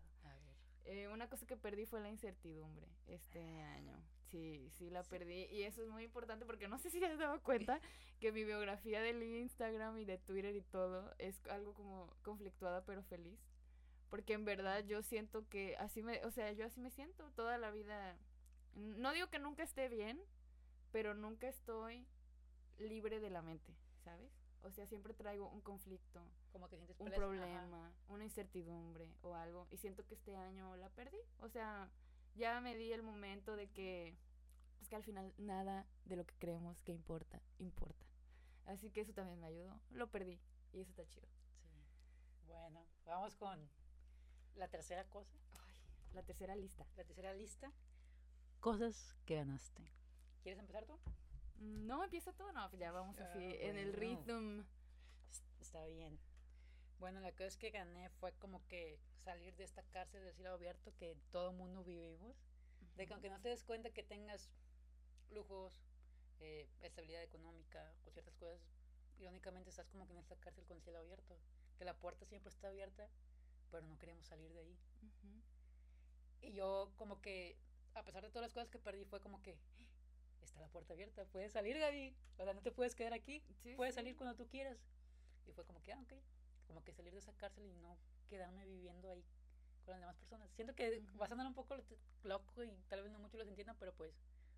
Eh, una cosa que perdí fue la incertidumbre este año. Sí, sí la perdí. Y eso es muy importante porque no sé si te has dado cuenta [laughs] que mi biografía del Instagram y de Twitter y todo es algo como conflictuada pero feliz. Porque en verdad yo siento que así me, o sea, yo así me siento toda la vida. No digo que nunca esté bien, pero nunca estoy libre de la mente, ¿sabes? O sea, siempre traigo un conflicto, Como que sientes un ajá. problema, una incertidumbre o algo. Y siento que este año la perdí. O sea, ya me di el momento de que, pues que al final nada de lo que creemos que importa, importa. Así que eso también me ayudó. Lo perdí. Y eso está chido. Sí. Bueno, vamos con la tercera cosa, Ay, la tercera lista. la tercera lista. Cosas que ganaste. ¿Quieres empezar tú? Mm, No empieza todo, no, pues ya vamos así Ah, en el bueno. Es- Está bien. Bueno, la cosa que gané fue como que salir de esta cárcel del cielo abierto que todo mundo vivimos. De que aunque no te des cuenta que tengas lujos, eh, estabilidad económica o ciertas cosas, irónicamente estás como que en esta cárcel con cielo abierto. Que la puerta siempre está abierta, pero no queremos salir de ahí. Y yo como que, a pesar de todas las cosas que perdí, fue como que, está la puerta abierta, puedes salir, Gaby. O sea, no te puedes quedar aquí, Sí, puedes sí. salir cuando tú quieras. Y fue como que, ah, ok. Como que salir de esa cárcel y no quedarme viviendo ahí con las demás personas. Siento que Ujú. va a sonar un poco lo- loco y tal vez no muchos los entiendan, pero pues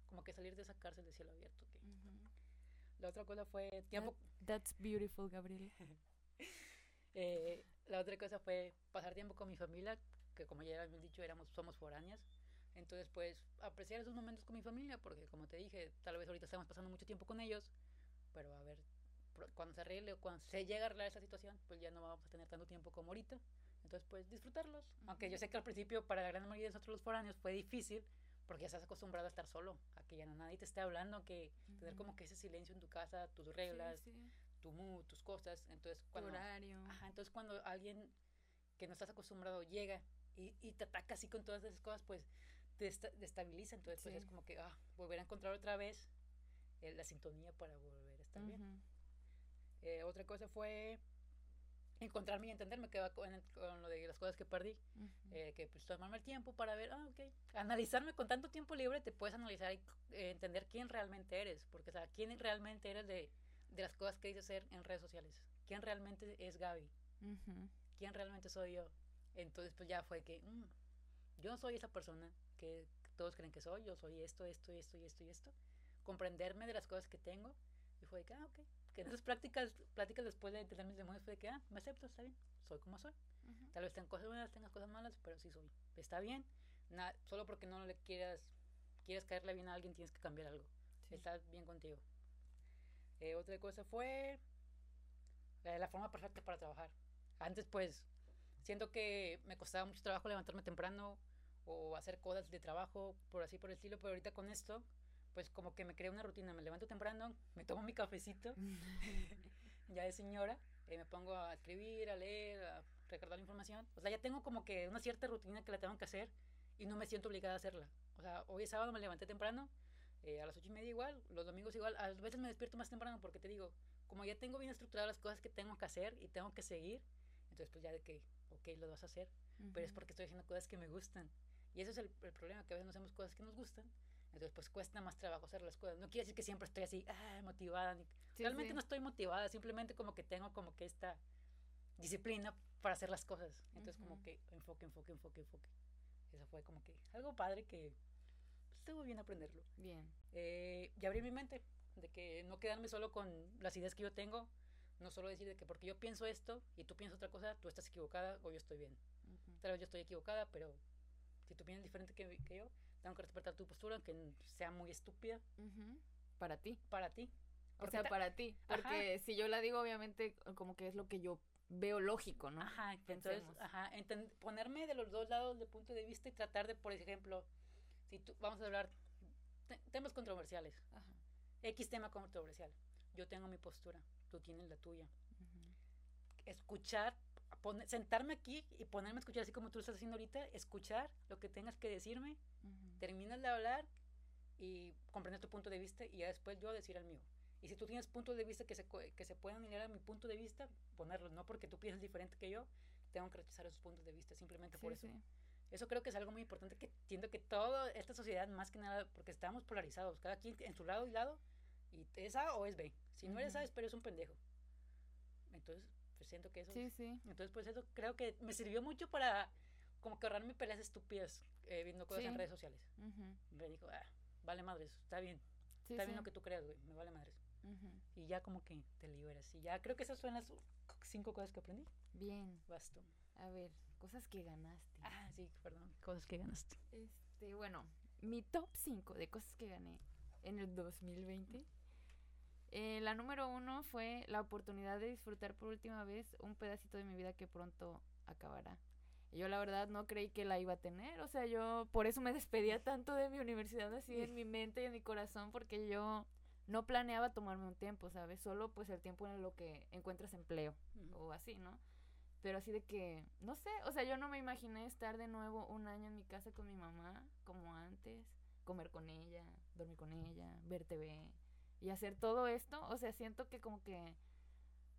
como que salir de esa cárcel de cielo abierto. ok. Ujú. La otra cosa fue tiempo... That's beautiful, Gabriel. [laughs] Eh, la otra cosa fue pasar tiempo con mi familia, que como ya habíamos dicho, éramos, somos foráneas. Entonces, pues, apreciar esos momentos con mi familia, porque como te dije, tal vez ahorita estamos pasando mucho tiempo con ellos, pero a ver, cuando se arregle o cuando se llega a arreglar esa situación, pues ya no vamos a tener tanto tiempo como ahorita. Entonces, pues, disfrutarlos. Aunque yo sé que al principio, para la gran mayoría de nosotros los foráneos, fue difícil, porque ya estás acostumbrado a estar solo, a que ya nadie te esté hablando, que tener como que ese silencio en tu casa, tus reglas, Sí, sí. tu mood, tus cosas. Entonces, Tu cuando... horario. Ajá, entonces cuando alguien que no estás acostumbrado llega y, y te ataca así con todas esas cosas, pues te destabiliza. Entonces, pues es como que ah, volver a encontrar otra vez eh, la sintonía para volver a estar bien. Eh, otra cosa fue encontrarme y entenderme que va con, el- con lo de las cosas que perdí. Eh, que pues tomarme el tiempo para ver, ah, ok. Analizarme con tanto tiempo libre, te puedes analizar y entender quién realmente eres. Porque, o sea, quién realmente eres de, de las cosas que dices ser en redes sociales. ¿Quién realmente es Gaby? Quién realmente soy yo. Entonces, pues ya fue que mm, yo no soy esa persona que todos creen que soy, yo soy esto, esto, esto y esto y esto. Comprenderme de las cosas que tengo. Y fue de que, ah, ok. Que en esas prácticas, pláticas después de entender mis demonios fue de que, ah, me acepto, está bien, soy como soy. Ujú. Tal vez tengas cosas buenas, tengas cosas malas, pero sí soy. Está bien. Na- solo porque no le quieras, quieres caerle bien a alguien, tienes que cambiar algo. Sí. Está bien contigo. Eh, otra cosa fue eh, la forma perfecta para trabajar. Antes, pues, siento que me costaba mucho trabajo levantarme temprano o hacer cosas de trabajo, por así por el estilo, pero ahorita con esto, pues como que me creé una rutina. Me levanto temprano, me tomo mi cafecito, [laughs] [laughs] ya de señora, eh, me pongo a escribir, a leer, a recordar la información. O sea, ya tengo como que una cierta rutina que la tengo que hacer y no me siento obligada a hacerla. O sea, hoy es sábado, me levanté temprano, eh, a las ocho y media igual, los domingos igual. A veces me despierto más temprano porque te digo, como ya tengo bien estructuradas las cosas que tengo que hacer y tengo que seguir, entonces pues ya de que, ok, lo vas a hacer, pero es porque estoy haciendo cosas que me gustan. Y ese es el, el problema, que a veces no hacemos cosas que nos gustan, entonces pues cuesta más trabajo hacer las cosas. No quiere decir que siempre estoy así, ah, motivada. ni- Sí, Realmente sí. no estoy motivada, simplemente como que tengo como que esta disciplina para hacer las cosas. Entonces como Ujú. que enfoque, enfoque, enfoque, enfoque. Eso fue como que algo padre que pues, estuvo bien aprenderlo. Bien. Eh, y abrir mi mente, de que no quedarme solo con las ideas que yo tengo, no solo decir de que porque yo pienso esto y tú piensas otra cosa, tú estás equivocada o yo estoy bien. Ujú. Tal vez yo estoy equivocada, pero si tú piensas diferente que, que yo, tengo que respetar tu postura, aunque sea muy estúpida. Para ti. para ti. O sea, para ti. Ajá. Porque si yo la digo, obviamente, como que es lo que yo veo lógico, ¿no? Ajá, que entonces, ajá, enten- ponerme de los dos lados de punto de vista y tratar de, por ejemplo, si tú, vamos a hablar te- temas controversiales, Ajá. X tema controversial, yo tengo mi postura, tú tienes la tuya. Escuchar, pone- sentarme aquí y ponerme a escuchar así como tú lo estás haciendo ahorita, escuchar lo que tengas que decirme, Ujú. terminas de hablar y comprender tu punto de vista y ya después yo decir el mío. Y si tú tienes puntos de vista que se, que se puedan alinear a mi punto de vista, ponerlos, no porque tú piensas diferente que yo, tengo que rechazar esos puntos de vista, simplemente por Sí, eso. sí. Eso creo que es algo muy importante que entiendo que toda esta sociedad, más que nada, porque estamos polarizados, cada quien en su lado y lado, y es A o es B. Si no eres A, es pero es un pendejo. Entonces, pues siento que eso. Sí, sí. Entonces, pues eso creo que me sirvió mucho para como que ahorrarme peleas estúpidas eh, viendo cosas en redes sociales. Me dijo, ah, vale madres, está bien. está bien lo que tú creas, güey, me vale madres. Y ya como que te liberas. Y ya creo que esas son las cinco cosas que aprendí. Bien. Basto. A ver, cosas que ganaste. Ah, sí, perdón, cosas que ganaste. Este, bueno, mi top 5 de cosas que gané en el 2020. Eh, la número uno fue la oportunidad de disfrutar por última vez un pedacito de mi vida que pronto acabará. Yo la verdad no creí que la iba a tener, o sea, yo por eso me despedía [laughs] tanto de mi universidad así en mi mente y en mi corazón, porque yo no planeaba tomarme un tiempo, ¿sabes? Solo pues el tiempo en lo que encuentras empleo o así, ¿no? Pero así de que, no sé, o sea, yo no me imaginé estar de nuevo un año en mi casa con mi mamá, como antes, comer con ella, dormir con ella, ver TV y hacer todo esto. O sea, siento que como que,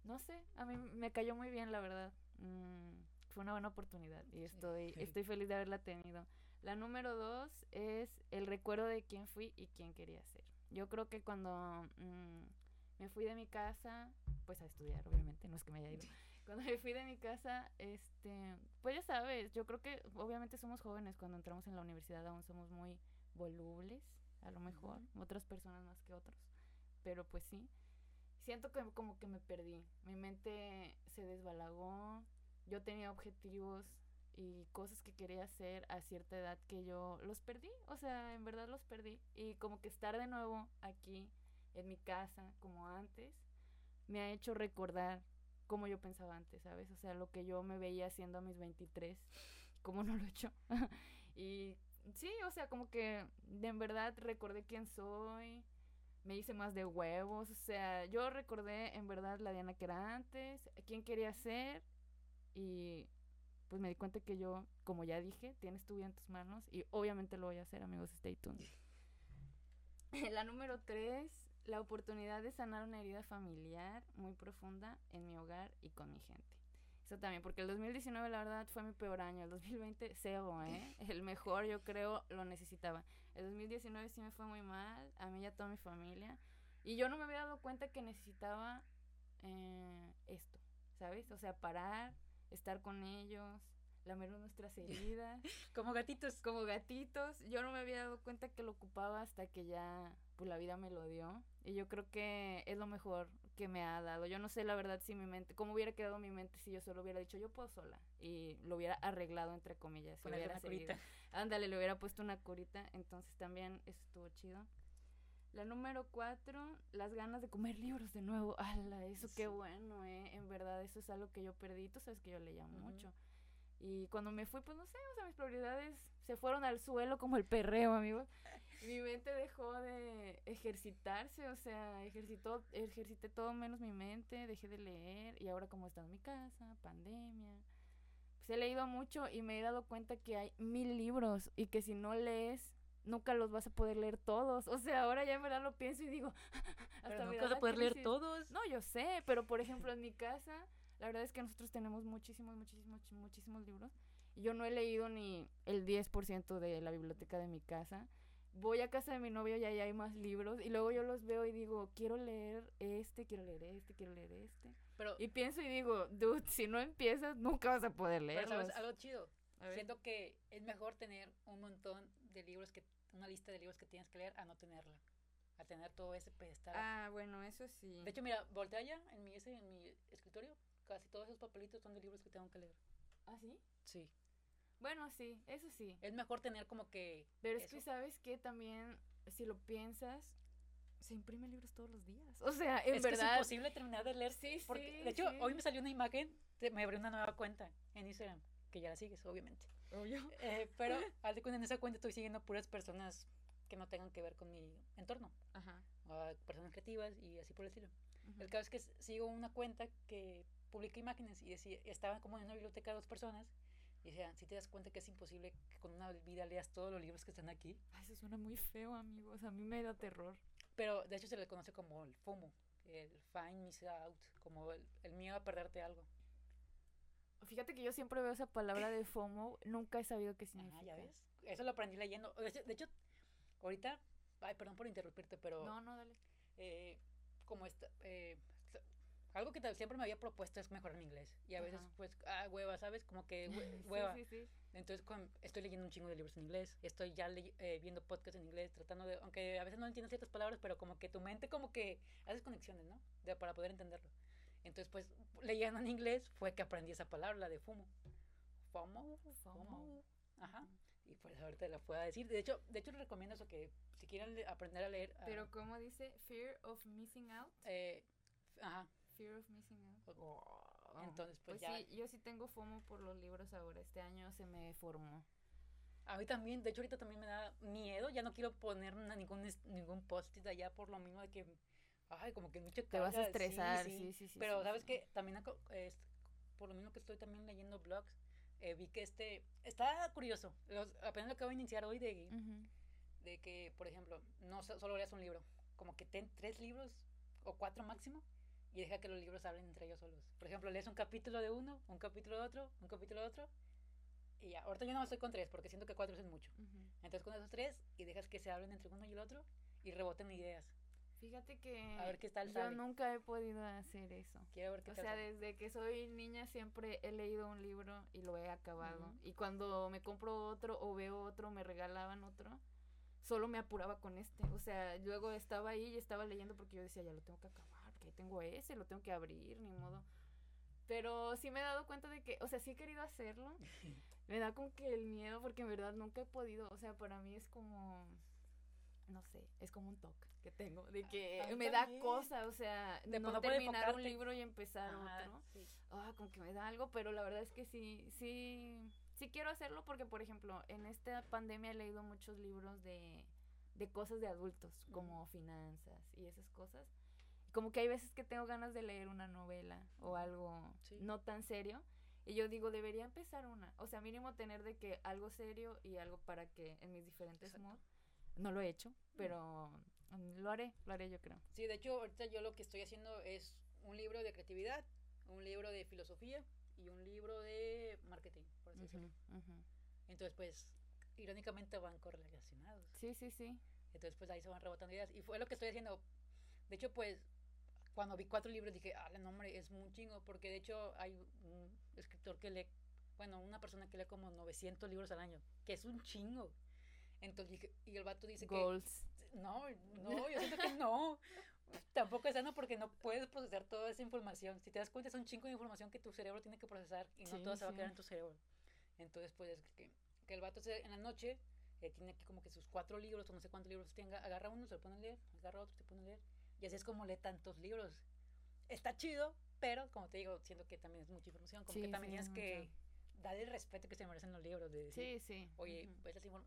no sé, a mí me cayó muy bien, la verdad. Mm, fue una buena oportunidad y estoy, estoy feliz de haberla tenido. La número dos es el recuerdo de quién fui y quién quería ser. Yo creo que cuando mm, me fui de mi casa, pues a estudiar, obviamente, no es que me haya ido. [laughs] Cuando me fui de mi casa, este, pues ya sabes, yo creo que obviamente somos jóvenes cuando entramos en la universidad, aún somos muy volubles, a lo mejor, otras personas más que otros, pero pues sí. Siento que como que me perdí, mi mente se desbalagó, yo tenía objetivos y cosas que quería hacer a cierta edad que yo los perdí, o sea, en verdad los perdí. Y como que estar de nuevo aquí, en mi casa, como antes, me ha hecho recordar cómo yo pensaba antes, ¿sabes? O sea, lo que yo me veía haciendo a mis 23, cómo no lo he hecho. [laughs] y sí, o sea, como que de en verdad recordé quién soy, me hice más de huevos, o sea, yo recordé en verdad la Diana que era antes, quién quería ser y pues me di cuenta que yo, como ya dije, tienes tu vida en tus manos y obviamente lo voy a hacer, amigos, stay tuned. [laughs] La número tres, la oportunidad de sanar una herida familiar muy profunda en mi hogar y con mi gente. Eso también, porque el 2019 la verdad fue mi peor año, el 2020 cero, ¿eh? El mejor yo creo lo necesitaba. El 2019 sí me fue muy mal, a mí y a toda mi familia. Y yo no me había dado cuenta que necesitaba eh, esto, ¿sabes? O sea, parar, estar con ellos, lamer nuestras [laughs] heridas. como gatitos. Como gatitos. Yo no me había dado cuenta que lo ocupaba hasta que ya pues la vida me lo dio. Y yo creo que es lo mejor que me ha dado. Yo no sé la verdad si mi mente, cómo hubiera quedado mi mente si yo solo hubiera dicho yo puedo sola y lo hubiera arreglado entre comillas. Si hubiera curita. Ándale, le hubiera puesto una curita. Entonces también eso estuvo chido. La número cuatro, las ganas de comer [laughs] libros de nuevo. ¡Hala! Eso qué bueno, ¿eh? En verdad, eso es algo que yo perdí. Tú sabes que yo le llamo mucho. Y cuando me fui, pues no sé, o sea, mis prioridades se fueron al suelo como el perreo, amigos. [laughs] Mi mente dejó de ejercitarse, o sea, ejercitó, ejercité todo menos mi mente, dejé de leer y ahora como está en mi casa, pandemia, pues he leído mucho y me he dado cuenta que hay mil libros y que si no lees nunca los vas a poder leer todos. O sea, ahora ya en verdad lo pienso y digo, [laughs] hasta nunca vas a poder leer todos. No, yo sé, pero por ejemplo [laughs] en mi casa, la verdad es que nosotros tenemos muchísimos, muchísimos, muchísimos libros. Y yo no he leído ni el 10% de la biblioteca de mi casa. Voy a casa de mi novio y ahí hay más libros. Y luego yo los veo y digo, quiero leer este, quiero leer este, quiero leer este. Pero, y pienso y digo, dude, si no empiezas, nunca vas a poder leerlos. Pero sabes, algo chido. Siento que es mejor tener un montón de libros que una lista de libros que tienes que leer a no tenerla. A tener todo ese pedestal. Ah, bueno, eso sí. De hecho, mira, voltea allá en mi, ese, en mi escritorio, casi todos esos papelitos son de libros que tengo que leer. ¿Ah, sí? Sí. Bueno, sí, eso sí. Es mejor tener como que... Pero es que, ¿sabes que También, si lo piensas, se imprimen libros todos los días. O sea, en verdad. es imposible terminar de leer. Sí, porque, sí. De hecho, hoy me salió una imagen, me abrió una nueva cuenta en Instagram, que ya la sigues, obviamente. Eh, pero [laughs] al de en esa cuenta estoy siguiendo puras personas que no tengan que ver con mi entorno. Ajá. personas creativas y así por el estilo. El caso es que sigo una cuenta que publica imágenes y decía, estaba como en una biblioteca de dos personas y decían, si te das cuenta que es imposible que con una vida leas todos los libros que están aquí. eso suena muy feo, amigos. A mí me da terror. Pero de hecho se le conoce como el FOMO, el Find Miss Out, como el, el miedo a perderte algo. Fíjate que yo siempre veo esa palabra de FOMO, nunca he sabido qué significa. Ajá, ya ves. Eso lo aprendí leyendo. De hecho, de hecho, ahorita, ay, perdón por interrumpirte, pero No, no, dale. eh, como esta, eh, algo que siempre me había propuesto es mejorar mi inglés. Y a veces, Ajá. pues, ah, hueva, ¿sabes? Como que hue- [laughs] Sí, hueva. sí, sí. Entonces, con- estoy leyendo un chingo de libros en inglés. Estoy ya eh, viendo podcasts en inglés, tratando de, aunque a veces no entiendo ciertas palabras, pero como que tu mente como que haces conexiones, ¿no? De, para poder entenderlo. Entonces, pues, leyendo en inglés fue que aprendí esa palabra, la de fumo. FOMO. FOMO. Ajá. Y pues ahorita la puedo decir. De hecho, de hecho les recomiendo eso que si quieren aprender a leer. ah, Pero ¿cómo dice? Fear of missing out. eh, ajá. Fear of missing out. Oh, Entonces, pues, Pues ya. sí, yo sí tengo FOMO por los libros ahora. Este año se me formó. A mí también, de hecho ahorita también me da miedo, ya no quiero poner ningún, ningún post-it allá por lo mismo de que, ay, como que mucho Te vas a carga, sí, estresar, sí. sí, sí, sí. Pero sí, sabes sí. que también por lo mismo que estoy también leyendo blogs, eh, vi que este, está curioso, los, apenas lo acabo de iniciar hoy de, Ujú. de que, por ejemplo, no so- solo leas un libro, como que ten tres libros o cuatro máximo y deja que los libros hablen entre ellos solos. Por ejemplo, lees un capítulo de uno, un capítulo de otro, un capítulo de otro y ya. Ahorita yo no estoy con tres porque siento que cuatro es mucho. Ujú. Entonces con esos tres y dejas que se hablen entre uno y el otro y reboten ideas. Fíjate que A ver qué tal yo sale. nunca he podido hacer eso. Quiero ver qué O tal sea, sale. desde que soy niña siempre he leído un libro y lo he acabado. Ujú. Y cuando me compro otro o veo otro, me regalaban otro, solo me apuraba con este. O sea, luego estaba ahí y estaba leyendo porque yo decía, ya lo tengo que acabar, ahí tengo ese, lo tengo que abrir, ni modo. Pero sí me he dado cuenta de que, o sea, sí he querido hacerlo. [laughs] Me da como que el miedo porque en verdad nunca he podido, o sea, para mí es como, no sé, es como un toque que tengo, de que a mí me da cosa, o sea, De no terminar un libro y empezar Ajá, otro. sí. Ah, como que me da algo, pero la verdad es que sí, sí, sí quiero hacerlo porque, por ejemplo, en esta pandemia he leído muchos libros de, de cosas de adultos, como finanzas y esas cosas. Como que hay veces que tengo ganas de leer una novela o algo Sí. no tan serio. Y yo digo, debería empezar una. O sea, mínimo tener de que algo serio y algo para que en mis diferentes moods. No lo he hecho, pero mm, lo haré, lo haré yo creo. Sí, de hecho ahorita yo lo que estoy haciendo es un libro de creatividad, un libro de filosofía y un libro de marketing, por así decirlo. Ujú, ujú. Entonces pues irónicamente van correlacionados. Sí, sí, sí. Entonces pues ahí se van rebotando ideas y fue lo que estoy haciendo. De hecho pues cuando vi cuatro libros dije, ah, no hombre, es muy chingo, porque de hecho hay un escritor que lee, bueno, una persona que lee como 900 libros al año, que es un chingo. Entonces dije, y el vato dice que Goals. no, no, yo siento que no. [laughs] Tampoco es sano porque no puedes procesar toda esa información. Si te das cuenta, es un chingo de información que tu cerebro tiene que procesar y no Sí, todo se va a quedar en tu cerebro. Entonces, pues, es que, que el vato se- en la noche eh, tiene que como que sus cuatro libros o no sé cuántos libros tenga, agarra uno, se lo pone a leer, agarra otro, se pone a leer. Y así es como lee tantos libros. Está chido, pero como te digo, siento que también es mucha información. Como Sí, que también sí, tienes que darle el respeto que se merecen los libros. De decir, Sí, sí. oye, pues esa inform-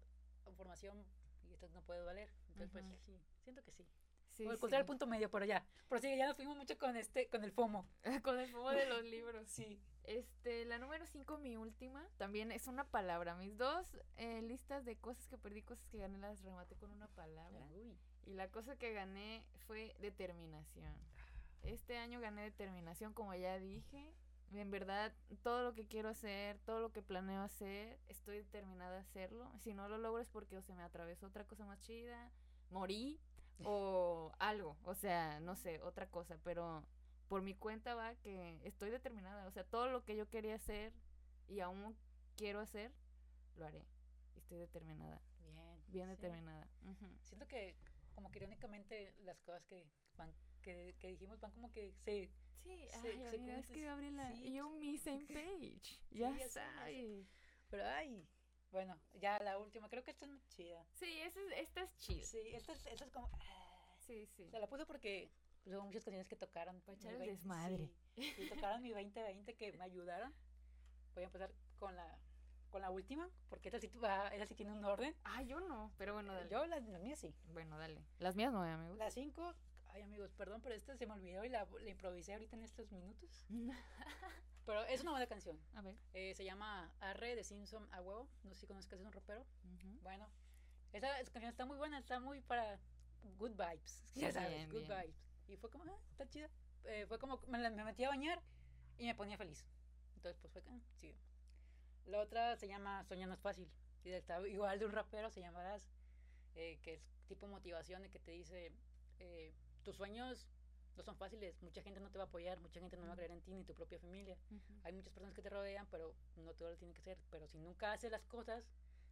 información y esto no puede valer. Entonces, pues sí, siento que sí. Sí, a encontrar el punto medio, pero ya. Prosigue, ya nos fuimos mucho con este, con el FOMO. [laughs] Con el fumo de los libros. Sí. Este, la número 5, mi última, también es una palabra. Mis dos eh, listas de cosas que perdí, cosas que gané, las rematé con una palabra. Uy. Y la cosa que gané fue determinación. Este año gané determinación, como ya dije. En verdad, todo lo que quiero hacer, todo lo que planeo hacer, estoy determinada a hacerlo. Si no lo logro es porque o se me atravesó otra cosa más chida, morí o algo. O sea, no sé, otra cosa. Pero por mi cuenta va que estoy determinada. O sea, todo lo que yo quería hacer y aún quiero hacer, lo haré. Estoy determinada, Bien. bien sí. determinada. Siento que, como que irónicamente, las cosas que van, que, que dijimos van como que se. Sí, Se- ay, se amiga, es conecta- que Gabriela sí. yo [laughs] mi same page. ya ya sabes. Pero ay. Bueno, ya la última. Creo que esta es muy chida. Sí, esa es, esta es chill. Sí, esta es, esta es como. ah. Sí, sí. O sea, la puse porque pues, hubo muchas canciones que tocaron. Pa' mi echar el 20 desmadre. sí, y tocaron mi 2020 que me ayudaron. Voy a empezar con la, con la última, porque esta sí, va, esta sí tiene un orden. Ah, yo no, pero bueno, dale. Yo, las, las mías sí. Bueno, dale. Las mías no, eh, amigos. La 5, ay amigos, perdón, pero esta se me olvidó y la, la improvisé ahorita en estos minutos. [laughs] Pero es una buena canción. A ver. Eh, se llama Arre de Simpson a huevo. No sé si conozcas, es un rapero. Ujú. Bueno, esa, canción está muy buena, está muy para good vibes. [laughs] Ya sabes, Bien, good bien. vibes. Y fue como, ah, está chida. Eh, fue como, me, me metí a bañar y me ponía feliz. Entonces, pues fue que, sí. La otra se llama Soñar no es fácil. Y está igual de un rapero, se llama Das, eh, que es tipo motivación de que te dice, eh, tus sueños no son fáciles, mucha gente no te va a apoyar, mucha gente no va a creer en ti ni tu propia familia. Hay muchas personas que te rodean, pero no todo lo tiene que ser. Pero si nunca haces las cosas,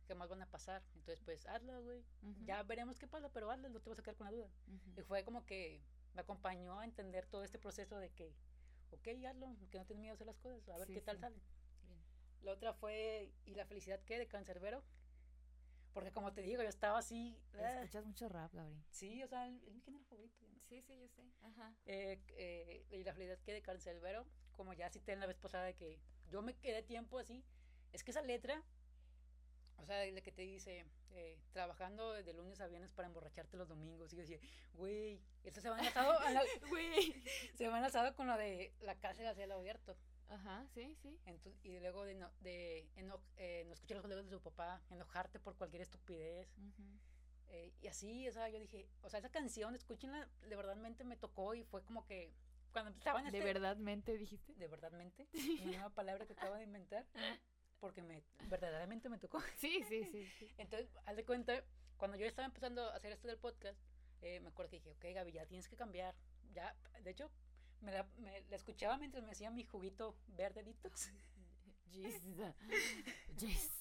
¿qué más van a pasar? Entonces, pues hazlo, güey. Ya veremos qué pasa, pero hazlo, no te vas a quedar con la duda. Y fue como que me acompañó a entender todo este proceso de que, ok, hazlo, que no tienes miedo a hacer las cosas, a ver qué tal sale. La otra fue ¿Y la felicidad qué? de Cancerbero. Porque como te digo, yo estaba así. Ah. Escuchas mucho rap, Gabriel. Sí, o sea, es mi género favorito. Sí, sí, yo sé. Ajá. Eh, eh, y la felicidad que de Cancelbero, como ya cité en la vez pasada, de que yo me quedé tiempo así. Es que esa letra, o sea, de que te dice, eh, trabajando de lunes a viernes para emborracharte los domingos. Y yo decía, güey, eso se va enlazado, [laughs] güey, [laughs] se va enlazado con lo de la casa de cielo abierto. Ajá, sí, sí. Entonces, y luego de, no, de eno, eh, no escuchar los juegos de su papá, enojarte por cualquier estupidez. eh, y así, o sea, yo dije, o sea, esa canción, escúchenla, de verdadmente me tocó y fue como que cuando estaba en este... ¿De verdadmente dijiste? De verdadmente, una nueva palabra que acabo de inventar, porque me, verdaderamente me tocó. Sí, sí, sí. sí. Entonces, haz de cuenta, cuando yo estaba empezando a hacer esto del podcast, eh, me acuerdo que dije, ok, Gaby, ya tienes que cambiar. Ya, de hecho, me la, me la, escuchaba mientras me hacía mi juguito verde detox. Yes. [laughs] yes.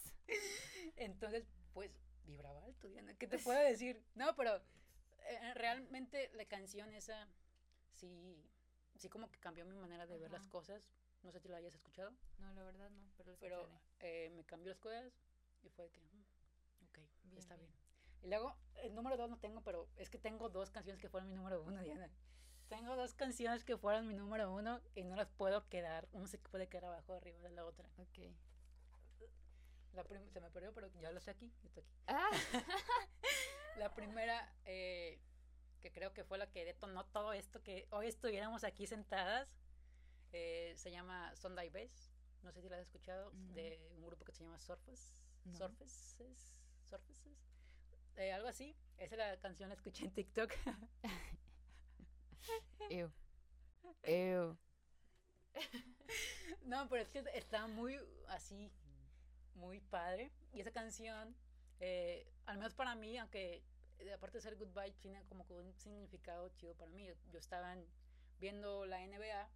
Entonces, pues vibraba alto, Diana. ¿Qué te puedo decir? No, pero eh, realmente la canción esa sí, sí como que cambió mi manera de Ajá. ver las cosas. No sé si la hayas escuchado. No, la verdad no, pero, pero eh, me cambió las cosas y fue que, mm, ok, bien, está bien. bien. Y luego, el número dos no tengo, pero es que tengo dos canciones que fueron mi número uno, Diana. Tengo dos canciones que fueron mi número uno y no las puedo quedar. Uno se puede quedar abajo arriba de la otra. Ok. La se me perdió, pero ya lo sé aquí. Está aquí. Ah. [laughs] la primera, eh, que creo que fue la que detonó todo esto, que hoy estuviéramos aquí sentadas, eh, se llama Sunday Bass. No sé si la has escuchado, no. de un grupo que se llama Surface. No. Surfaces. Surfaces. Eh, algo así. Esa es la canción que escuché en TikTok. [laughs] Ew. Ew. No, pero es que está muy así, muy padre. Y esa canción, eh, al menos para mí, aunque aparte de ser Goodbye, tiene como un significado chido para mí. Yo, yo estaba viendo la NBA,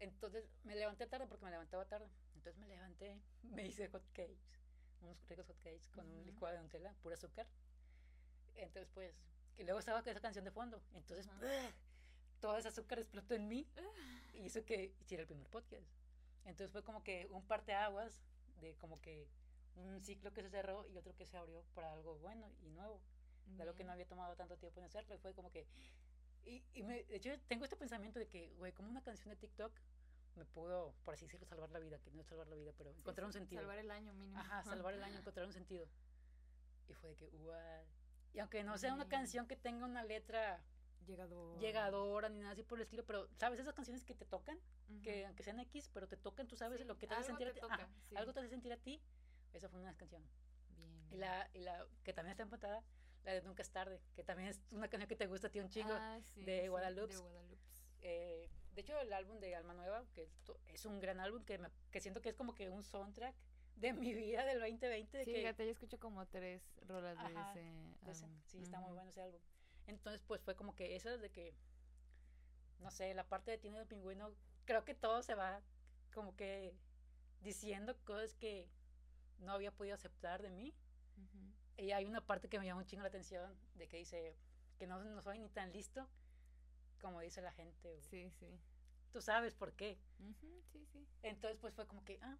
entonces me levanté tarde porque me levantaba tarde. Entonces me levanté, [laughs] me hice hot cakes, unos ricos hot cakes con uh -huh. un licuado de Nutella, pura azúcar. Entonces, pues, y luego estaba con esa canción de fondo. Entonces, uh -huh todo ese azúcar explotó en mí y hizo que hiciera el primer podcast. Entonces fue como que un parteaguas de como que un ciclo que se cerró y otro que se abrió para algo bueno y nuevo. Bien. De lo que no había tomado tanto tiempo en hacerlo. Fue como que... Y, y me, de hecho tengo este pensamiento de que, güey, como una canción de TikTok me pudo, por así decirlo, salvar la vida, que no es salvar la vida, pero sí, encontrar un sentido. Salvar el año mínimo. Ajá, salvar el año, [laughs] encontrar un sentido. Y fue de que, what? Y aunque no sea una canción que tenga una letra llegadora. llegadora ni nada así por el estilo, pero sabes esas canciones que te tocan, uh -huh. que aunque sean X, pero te tocan, tú sabes sí, lo que te hace sentir a ti, toca, ah, sí. algo te hace sentir a ti, esa fue una canción. Bien. Y la, y la que también está empatada, la de Nunca es tarde, que también es una canción que te gusta a ti un chingo, ah, sí, de, Guadalupe. de Guadalupe. Eh, de hecho, el álbum de Alma Nueva, que es un gran álbum, que, me, que siento que es como que un soundtrack de mi vida del 2020. De sí, que, fíjate, yo escucho como tres rolas de ese de ese, Sí, uh -huh. está muy bueno ese álbum. Entonces, pues fue como que esas de que no sé, la parte de Tino del Pingüino, creo que todo se va como que diciendo cosas que no había podido aceptar de mí. Uh -huh. Y hay una parte que me llama un chingo la atención, de que dice que no, no soy ni tan listo como dice la gente. Sí, sí. Tú sabes por qué. Uh -huh, sí, sí. Entonces, pues fue como que, ah,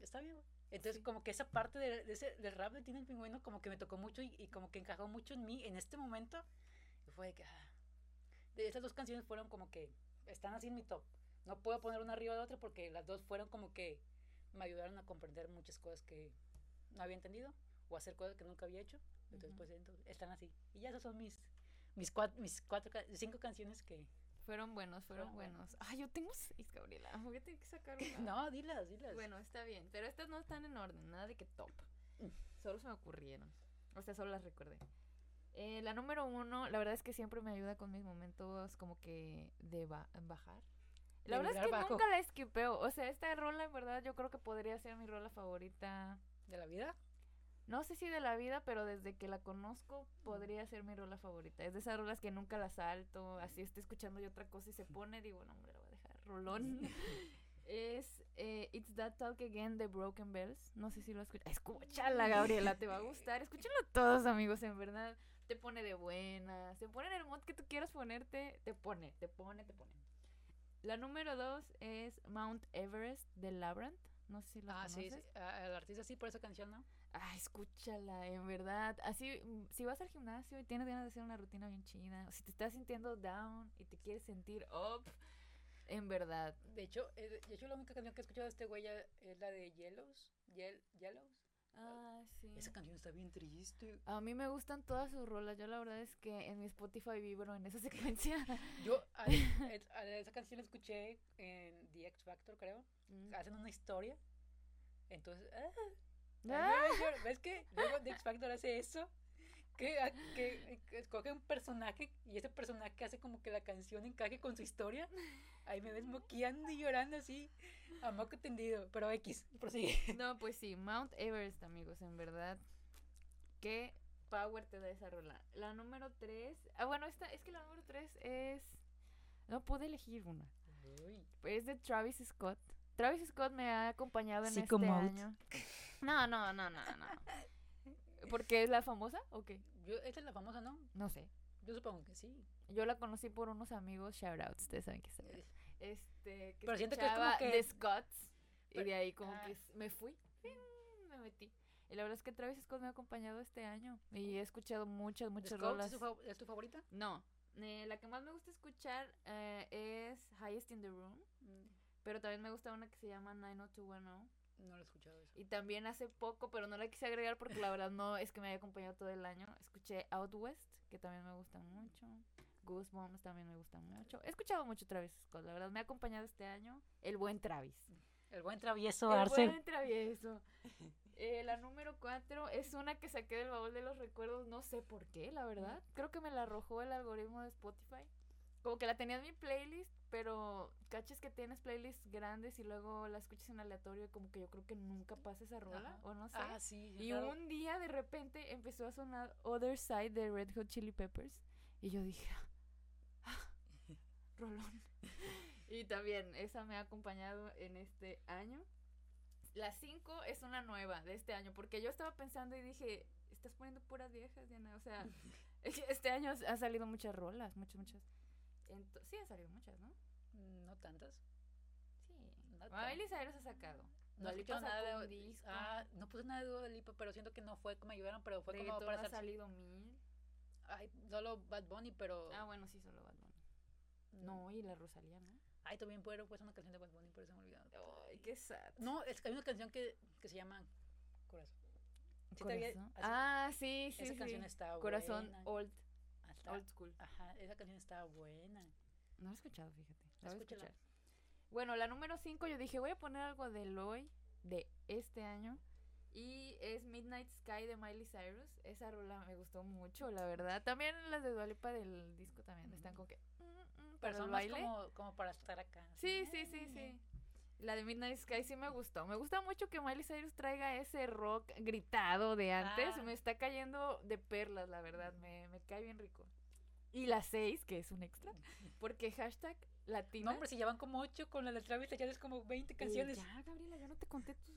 está bien. Entonces, sí. como que esa parte de, de ese, del rap de Tino el Pingüino, como que me tocó mucho y, y, como que encajó mucho en mí en este momento. Fue de que, ah, de esas dos canciones fueron como que están así en mi top. No puedo poner una arriba de otra porque las dos fueron como que me ayudaron a comprender muchas cosas que no había entendido o hacer cosas que nunca había hecho. Entonces, uh -huh. pues entonces, están así. Y ya esas son mis mis cuatro, mis cuatro cinco canciones que fueron buenos, fueron, fueron buenos. Ah, yo tengo seis, Gabriela. [laughs] Voy a tener que sacar una. [laughs] no, dilas, dilas. Bueno, está bien, pero estas no están en orden, nada de que top. Solo se me ocurrieron. O sea, solo las recordé. Eh, la número uno, la verdad es que siempre me ayuda con mis momentos como que de ba bajar. La verdad es que bajo. nunca la esquipeo. O sea, esta rola, en verdad, yo creo que podría ser mi rola favorita. ¿De la vida? No sé si de la vida, pero desde que la conozco podría ser mi rola favorita. Es de esas rolas que nunca las salto. Así esté escuchando yo otra cosa y se pone, digo, no, hombre, la voy a dejar rolón. [laughs] es eh, It's That Talk Again de Broken Bells. No sé si lo escuchas. Escúchala, Gabriela, te va a gustar. [laughs] Escúchenlo todos, amigos, en verdad. Te pone de buenas. Te pone en el mod que tú quieras ponerte. Te pone, te pone, te pone. La número dos es Mount Everest de Labyrinth. No sé si lo Ah, sí, conoces. sí. Ah, El artista sí por esa canción, ¿no? Ay, escúchala, en verdad. Así, si vas al gimnasio y tienes ganas de hacer una rutina bien chida, o si te estás sintiendo down y te quieres sentir up, en verdad. De hecho, eh, de hecho la única canción que he escuchado de este güey ya es la de Yellows. Yel- Yellows. Ah, sí. Esa canción está bien triste. A mí me gustan todas sus rolas. Yo la verdad es que en mi Spotify vibro en esa [laughs] secuencia. Yo a, es- a esa canción la escuché en The X Factor, creo. Mm. Hacen una historia. Entonces, ah, Ah, ¿Ves que luego The X Factor hace eso? Que, que, que escoge un personaje y ese personaje hace como que la canción encaje con su historia. Ahí me ves moqueando y llorando así, a moco tendido. Pero X, prosigue. No, pues sí, Mount Everest, amigos, en verdad. Qué power te da esa rola. La número 3. Ah, bueno, esta es que la número 3 es. No pude elegir una. Uy, Es de Travis Scott. Travis Scott me ha acompañado en Sicko este Mode. año. No, no, no, no, no. ¿Por qué es la famosa o qué? yo, esta es la famosa, ¿no? No sé. Yo supongo que sí. Yo la conocí por unos amigos, shoutouts, ustedes saben que son. Este, que Pero siento que es como que- The Scotts. Y de ahí como ah. que me fui. Me metí. Y la verdad es que Travis Scott me ha acompañado este año. Y he escuchado muchas, ¿The muchas Scouts rolas. ¿Es, tu fa- es tu favorita? No. eh, la que más me gusta escuchar eh, es Highest in the Room. Mm, Pero también me gusta una que se llama 90210. No lo he escuchado eso. Y también hace poco, pero no la quise agregar porque la verdad no es que me haya acompañado todo el año. Escuché Out West, que también me gusta mucho. Goosebumps también me gusta mucho. He escuchado mucho Travis Scott, la verdad me ha acompañado este año. El buen Travis. El buen travieso El Arce. buen travieso. Eh, la número 4 es una que saqué del baúl de los recuerdos, no sé por qué, la verdad. Creo que me la arrojó el algoritmo de Spotify. Como que la tenía en mi playlist, pero caches que tienes playlists grandes y luego la escuchas en aleatorio y como que yo creo que nunca pasa esa rola, Ajá. o no sé. Ah, sí. y claro. un día de repente empezó a sonar Other Side de Red Hot Chili Peppers y yo dije, rolón. y también esa me ha acompañado en este año. La 5 es una nueva de este año, porque yo estaba pensando y dije, estás poniendo puras viejas, Diana. O sea, [laughs] este año ha salido muchas rolas, muchas, muchas. Ento- sí, han salido muchas, ¿no? No tantas. Sí. No Miley Cyrus ha sacado. No he escuchado nada de disco. Ah, no puse nada de Dua Lipa, pero siento que no fue como ayudaron, pero fue como para ha salido mil. Ay, solo Bad Bunny, pero. Ah, bueno, sí, solo Bad Bunny. Mm, No, y la Rosalía, ¿no? Ay, también puedo pues una canción de Bad Bunny, pero se me olvidó. Ay, qué sad. No, es que hay una canción que, que se llama Corazón. ¿Sí Corazón. Ah, sí, sí, esa sí. canción está Corazón buena. old, Ah, old school. Ajá, esa canción está buena. No lo he escuchado, fíjate. La voy a. Bueno, la número 5 yo dije, voy a poner algo de Loy de este año. Y es Midnight Sky de Miley Cyrus. Esa rola me gustó mucho, la verdad. También las de Dualipa del disco también están como que... Pero son más como, como para estar acá. Sí, sí, sí, "Ay, sí. La de Midnight Sky sí me gustó. Me gusta mucho que Miley Cyrus traiga ese rock gritado de antes. Ah. Me está cayendo de perlas, la verdad. Me, me cae bien rico. Y la 6, que es un extra. Porque hashtag latina. No, hombre, si ya van como 8 con la de Travis, ya es como 20 Eh, canciones. Ya, Gabriela, ya no te conté tus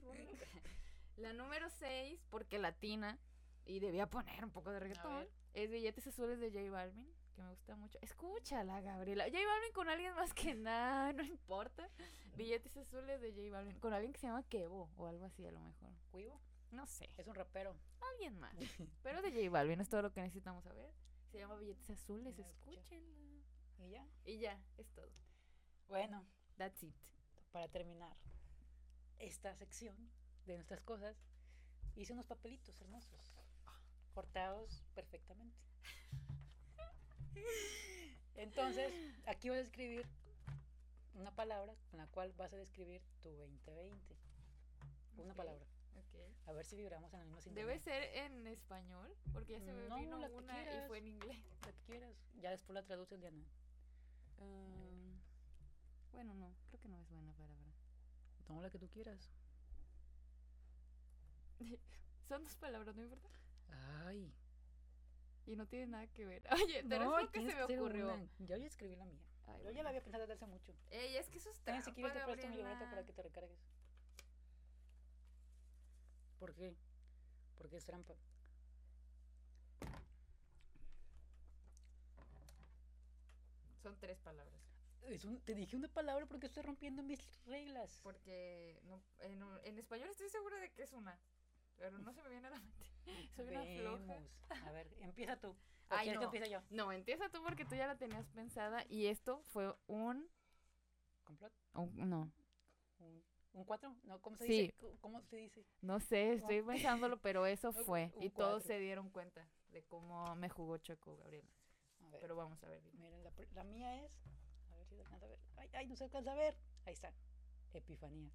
la número 6, porque latina. Y debía poner un poco de reggaetón. Es Billetes Azules de J Balvin. Que me gusta mucho. Escúchala, Gabriela. J Balvin con alguien más que nada, [laughs] no importa. Billetes Azules de J Balvin. Con alguien que se llama Kevo o algo así, a lo mejor. Cuivo, No sé. es un rapero. Alguien más. [laughs] Pero de J Balvin es todo lo que necesitamos saber. Se llama Billetes Azules. Escúchenla. Y ya. Y ya, es todo. Bueno, That's it. para terminar esta sección de nuestras cosas, hice unos papelitos hermosos, cortados perfectamente. [laughs] Entonces, aquí vas a escribir una palabra con la cual vas a describir tu 2020. Una palabra. Ok. A ver si vibramos en la misma sintonía. Debe ser en español, porque ya se me No, vino la una y fue en inglés. La que quieras. Ya después la traduces, Diana. Um, bueno, no, creo que no es buena palabra. Toma la que tú quieras. [laughs] Son dos palabras, ¿no importa? Ay. Y no tiene nada que ver. [laughs] Oye, pero no, es lo que se me ocurrió. una. Yo ya escribí la mía. Ay, Yo bueno. ya la había pensado desde hace mucho. Ey, es que eso está. Si quieres te presto mi libreta para que te recargues. ¿Por qué? Porque es trampa. Son tres palabras. Es un- te dije una palabra porque estoy rompiendo mis reglas. Porque no, en, en español estoy segura de que es una. Pero no se me viene a la mente. [laughs] Soy una floja. Vemos. A ver, empieza tú. [laughs] ¿O Ay, que no. empiece yo? No, empieza tú porque tú ya la tenías pensada y esto fue un... ¿Complot? un- no, ¿Un, un cuatro? No, ¿cómo se Sí. dice? ¿Cómo- ¿Cómo se dice? no sé, estoy pensándolo, pero eso [laughs] fue. un Y todos se dieron cuenta de cómo me jugó Choco, Gabriela. A ver. Pero vamos a ver. Miren, la, la mía es. A ver si se alcanza a ver. Ay, ay, no se alcanza a ver. Ahí está. Epifanía.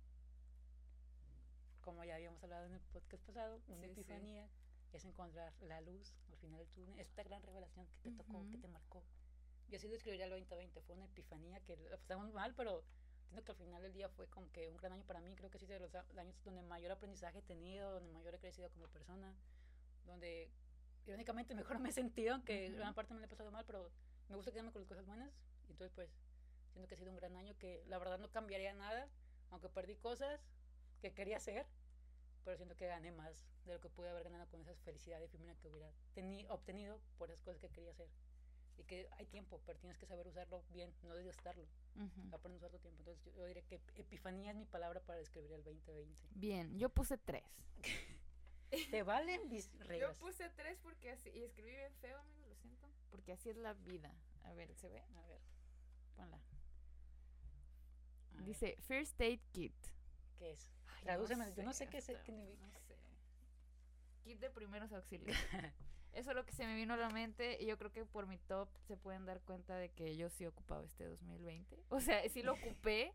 Como ya habíamos hablado en el podcast pasado, una Sí, sí. epifanía es encontrar la luz al final del túnel. Esta gran revelación que te tocó, que Ujú. te marcó. Yo así describiría el 2020. Fue una epifanía que la pasamos mal, pero siento que al final del día fue como que un gran año para mí. Creo que sí de los años donde mayor aprendizaje he tenido, donde mayor he crecido como persona, donde irónicamente mejor me he sentido, aunque Ujú. gran parte me la he pasado mal, pero me gusta quedarme con las cosas buenas. Y entonces, pues, siento que ha sido un gran año que la verdad no cambiaría nada, aunque perdí cosas que quería hacer, pero siento que gané más de lo que pude haber ganado con esa felicidad efímera que hubiera teni- obtenido por esas cosas que quería hacer. Y que hay tiempo, pero tienes que saber usarlo bien, no desgastarlo. Ujú. Aprender a usar tu tiempo. Entonces, yo, yo diría que epifanía es mi palabra para describir el 2020. Bien, yo puse tres. [laughs] Te valen mis reglas. Yo puse tres porque así, y escribí bien feo, amigo, lo siento. Porque así es la vida. A ver, ¿se ve? A ver, Ponla. a ver, Dice First Aid Kit. ¿Qué es? Ay, Tradúceme, yo no sé qué significa. No sé. Kit de primeros auxilios. [laughs] Eso es lo que se me vino a la mente y yo creo que por mi top se pueden dar cuenta de que yo sí ocupaba este 2020. [laughs] O sea, sí lo ocupé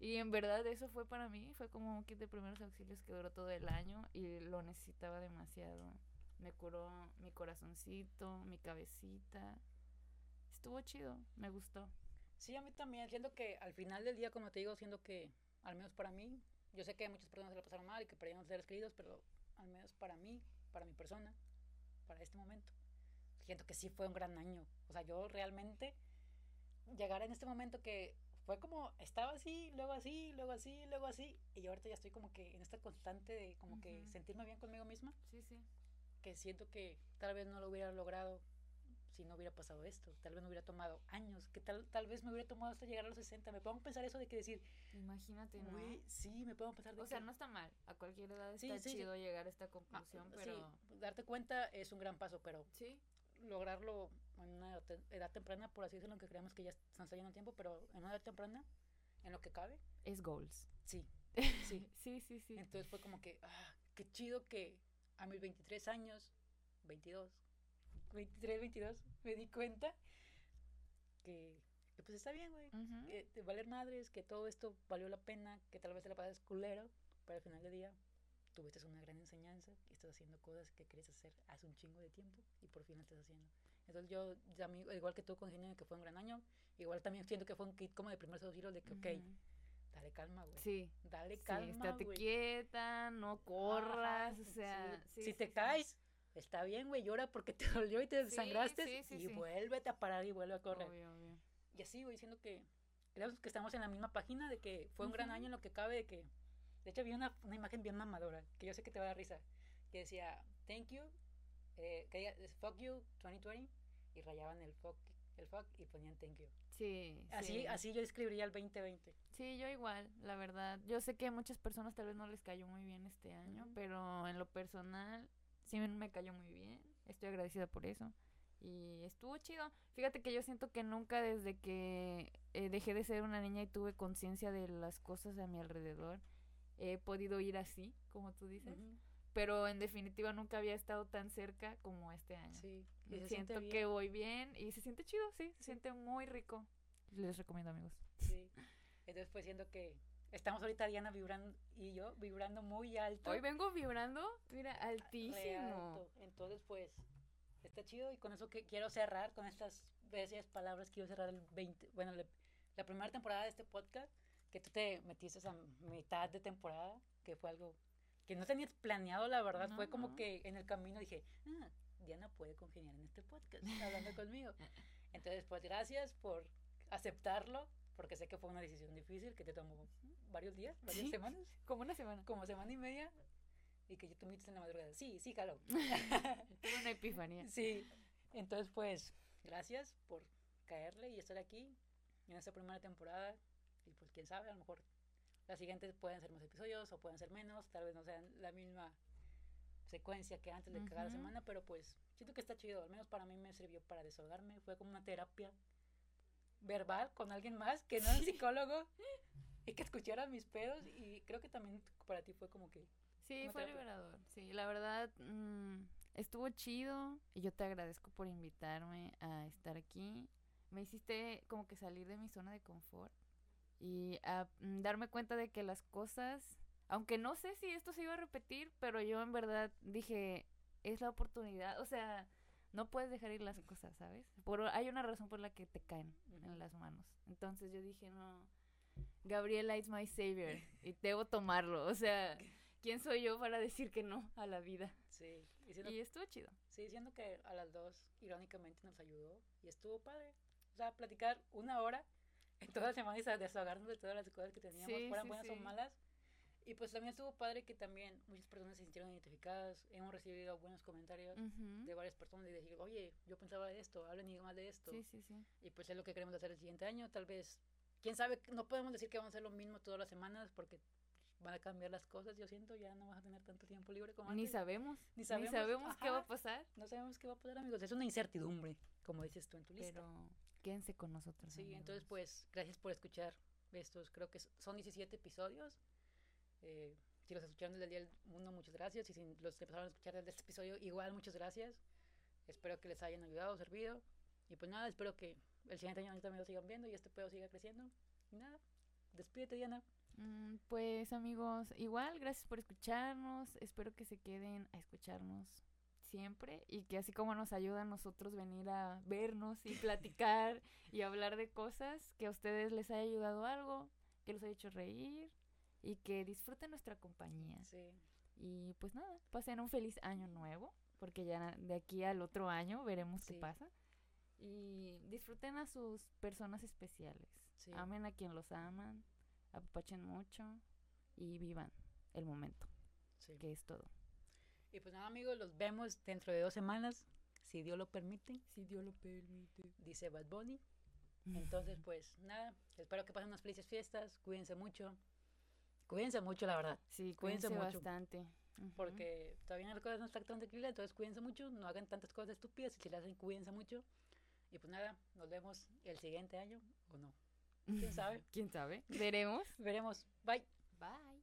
y en verdad eso fue para mí, fue como un kit de primeros auxilios que duró todo el año y lo necesitaba demasiado. Me curó mi corazoncito, mi cabecita. Estuvo chido, me gustó. Sí, a mí también. Siento que al final del día, como te digo, siento que, al menos para mí, yo sé que muchas personas se la pasaron mal y que perdieron seres queridos, pero al menos para mí, para mi persona, para este momento, siento que sí fue un gran año. O sea, yo realmente llegar en este momento que fue como, estaba así, luego así, luego así, luego así, y yo ahorita ya estoy como que en esta constante de como que sentirme bien conmigo misma, Sí, sí. que siento que tal vez no lo hubiera logrado si no hubiera pasado esto, tal vez me hubiera tomado años, que tal, tal vez me hubiera tomado hasta llegar a los 60, me pongo a pensar eso de que decir, Imagínate, ¿no? güey, sí, me puedo pensar de O sea, no está mal. A cualquier edad Sí, está sí, sí. chido llegar a esta Ah, conclusión, sí, pero... darte cuenta es un gran paso, pero Sí. lograrlo en una edad te- edad temprana, por así decirlo, aunque creamos que ya se está yendo el tiempo, pero en una edad temprana, en lo que cabe, Es goals. sí, sí. [laughs] sí, sí, sí. Entonces fue como que, ah, qué chido que a mis 23 años, 22, 23, 22, me di cuenta que, que pues está bien, güey. Ujú. Que de valer madres, que todo esto valió la pena, que tal vez te la pasas culero, pero al final del día tuviste una gran enseñanza y estás haciendo cosas que querías hacer hace un chingo de tiempo y por fin lo estás haciendo. Entonces yo, ya igual que tú con Genio, que fue un gran año, igual también siento que fue un kit como de primeros auxilios de que, ok, Ujú. dale calma, güey. Sí. Dale Sí, calma, estate güey. quieta, no corras, Ajá, o sea... sí. sí, si sí, te sí. caes, está bien, güey, llora porque te [laughs] dolió y te desangraste sí, sí, y sí. vuélvete a parar y vuelve a correr. Obvio, obvio. Y así, güey, diciendo que creemos que estamos en la misma página, de que fue un gran Ujú. año en lo que cabe, de que, de hecho, vi una, una imagen bien mamadora, que yo sé que te va a dar risa, que decía, thank you, eh, que diga, fuck you 2020, y rayaban el fuck, el fuck y ponían thank you. Sí, Así, sí. así yo escribiría el 2020. Sí, yo igual, la verdad. Yo sé que a muchas personas tal vez no les cayó muy bien este año, Ujú. pero en lo personal sí me- cayó muy bien. Estoy agradecida por eso. Y estuvo chido. Fíjate que yo siento que nunca desde que eh, dejé de ser una niña y tuve conciencia de las cosas a mi alrededor, he podido ir así, como tú dices. Pero en definitiva nunca había estado tan cerca como este año. Sí, y se Siento que voy bien y se siente chido, sí, se Sí. siente muy rico. Les recomiendo, amigos. Sí. [laughs] Entonces, pues siento que estamos ahorita Diana vibrando y yo vibrando muy alto. Hoy vengo vibrando, mira, altísimo. alto. Entonces, pues está chido y con eso que quiero cerrar con estas bellas palabras quiero cerrar el 20, bueno, le- la primera temporada de este podcast que tú te metiste a mitad de temporada, que fue algo que no tenías planeado, la verdad. fue como que en el camino dije, ah, Diana puede congeniar en este podcast, hablando conmigo. [laughs] Entonces, pues gracias por aceptarlo, porque sé que fue una decisión difícil, que te tomó varios días, varias semanas. [laughs] Como una semana. Como semana y media. Y que yo metiste en la madrugada. Sí, sí, jalo. [laughs] Tuve [laughs] una epifanía. Sí. Entonces, pues, gracias por caerle y estar aquí en esta primera temporada. Y pues, quién sabe, a lo mejor las siguientes pueden ser más episodios o pueden ser menos, tal vez no sean la misma secuencia que antes de cada semana, pero pues siento que está chido, al menos para mí me sirvió para desahogarme, fue como una terapia verbal con alguien más que no es psicólogo y que escuchara mis pedos y creo que también para ti fue como que... Sí, fue liberador, sí, la verdad mm, estuvo chido y yo te agradezco por invitarme a estar aquí, me hiciste como que salir de mi zona de confort y a mm, darme cuenta de que las cosas, aunque no sé si esto se iba a repetir, pero yo en verdad dije, es la oportunidad, o sea, no puedes dejar ir las cosas, ¿sabes? Por, hay una razón por la que te caen en las manos. Entonces yo dije, no, Gabriela is my savior y debo tomarlo, o sea, [laughs] ¿quién soy yo para decir que no a la vida? Sí. Y, estuvo chido. Sí, diciendo que a las dos, irónicamente, nos ayudó y estuvo padre. O sea, platicar una hora en toda la semana y desahogarnos de todas las cosas que teníamos, fueran buenas o malas. Y pues también estuvo padre que también muchas personas se sintieron identificadas. Hemos recibido buenos comentarios de varias personas y decir, oye, yo pensaba de esto, hablen más de esto. Sí, sí, sí. Y pues es lo que queremos hacer el siguiente año. Tal vez, quién sabe, no podemos decir que vamos a hacer lo mismo todas las semanas porque van a cambiar las cosas, yo siento, ya no vas a tener tanto tiempo libre como antes. Ni sabemos. Ni sabemos, qué va a pasar. No sabemos qué va a pasar, amigos. Es una incertidumbre, como dices tú en tu lista. Pero quédense con nosotros. Sí, entonces pues gracias por escuchar estos, creo que son 17 episodios. Eh, si los escucharon desde el día del mundo, muchas gracias. Y si los empezaron a escuchar desde este episodio, igual muchas gracias. Espero que les hayan ayudado, servido. Y pues nada, espero que el siguiente año también lo sigan viendo y este pedo siga creciendo. Y nada, despídete Diana. Mm, pues amigos, igual, gracias por escucharnos. Espero que se queden a escucharnos siempre y que así como nos ayuda a nosotros venir a vernos y platicar [laughs] y hablar de cosas, que a ustedes les haya ayudado algo, que los haya hecho reír y que disfruten nuestra compañía. Sí. Y pues nada, pasen un feliz año nuevo, porque ya de aquí al otro año veremos qué pasa. Y disfruten a sus personas especiales. Amen a quien los aman, apapachen mucho y vivan el momento, que es todo. Y pues nada, amigos, los vemos dentro de dos semanas, si Dios lo permite. Si Dios lo permite. Dice Bad Bunny. [laughs] Entonces, pues nada, espero que pasen unas felices fiestas, cuídense mucho. Cuídense mucho, la verdad. Sí, cuídense, bastante. Porque todavía las cosas no están tan tranquilas, entonces cuídense mucho, no hagan tantas cosas estúpidas, y si las hacen, cuídense mucho. Y pues nada, nos vemos el siguiente año o no. ¿Quién sabe? [laughs] ¿Quién sabe? Veremos. Veremos. Bye. Bye.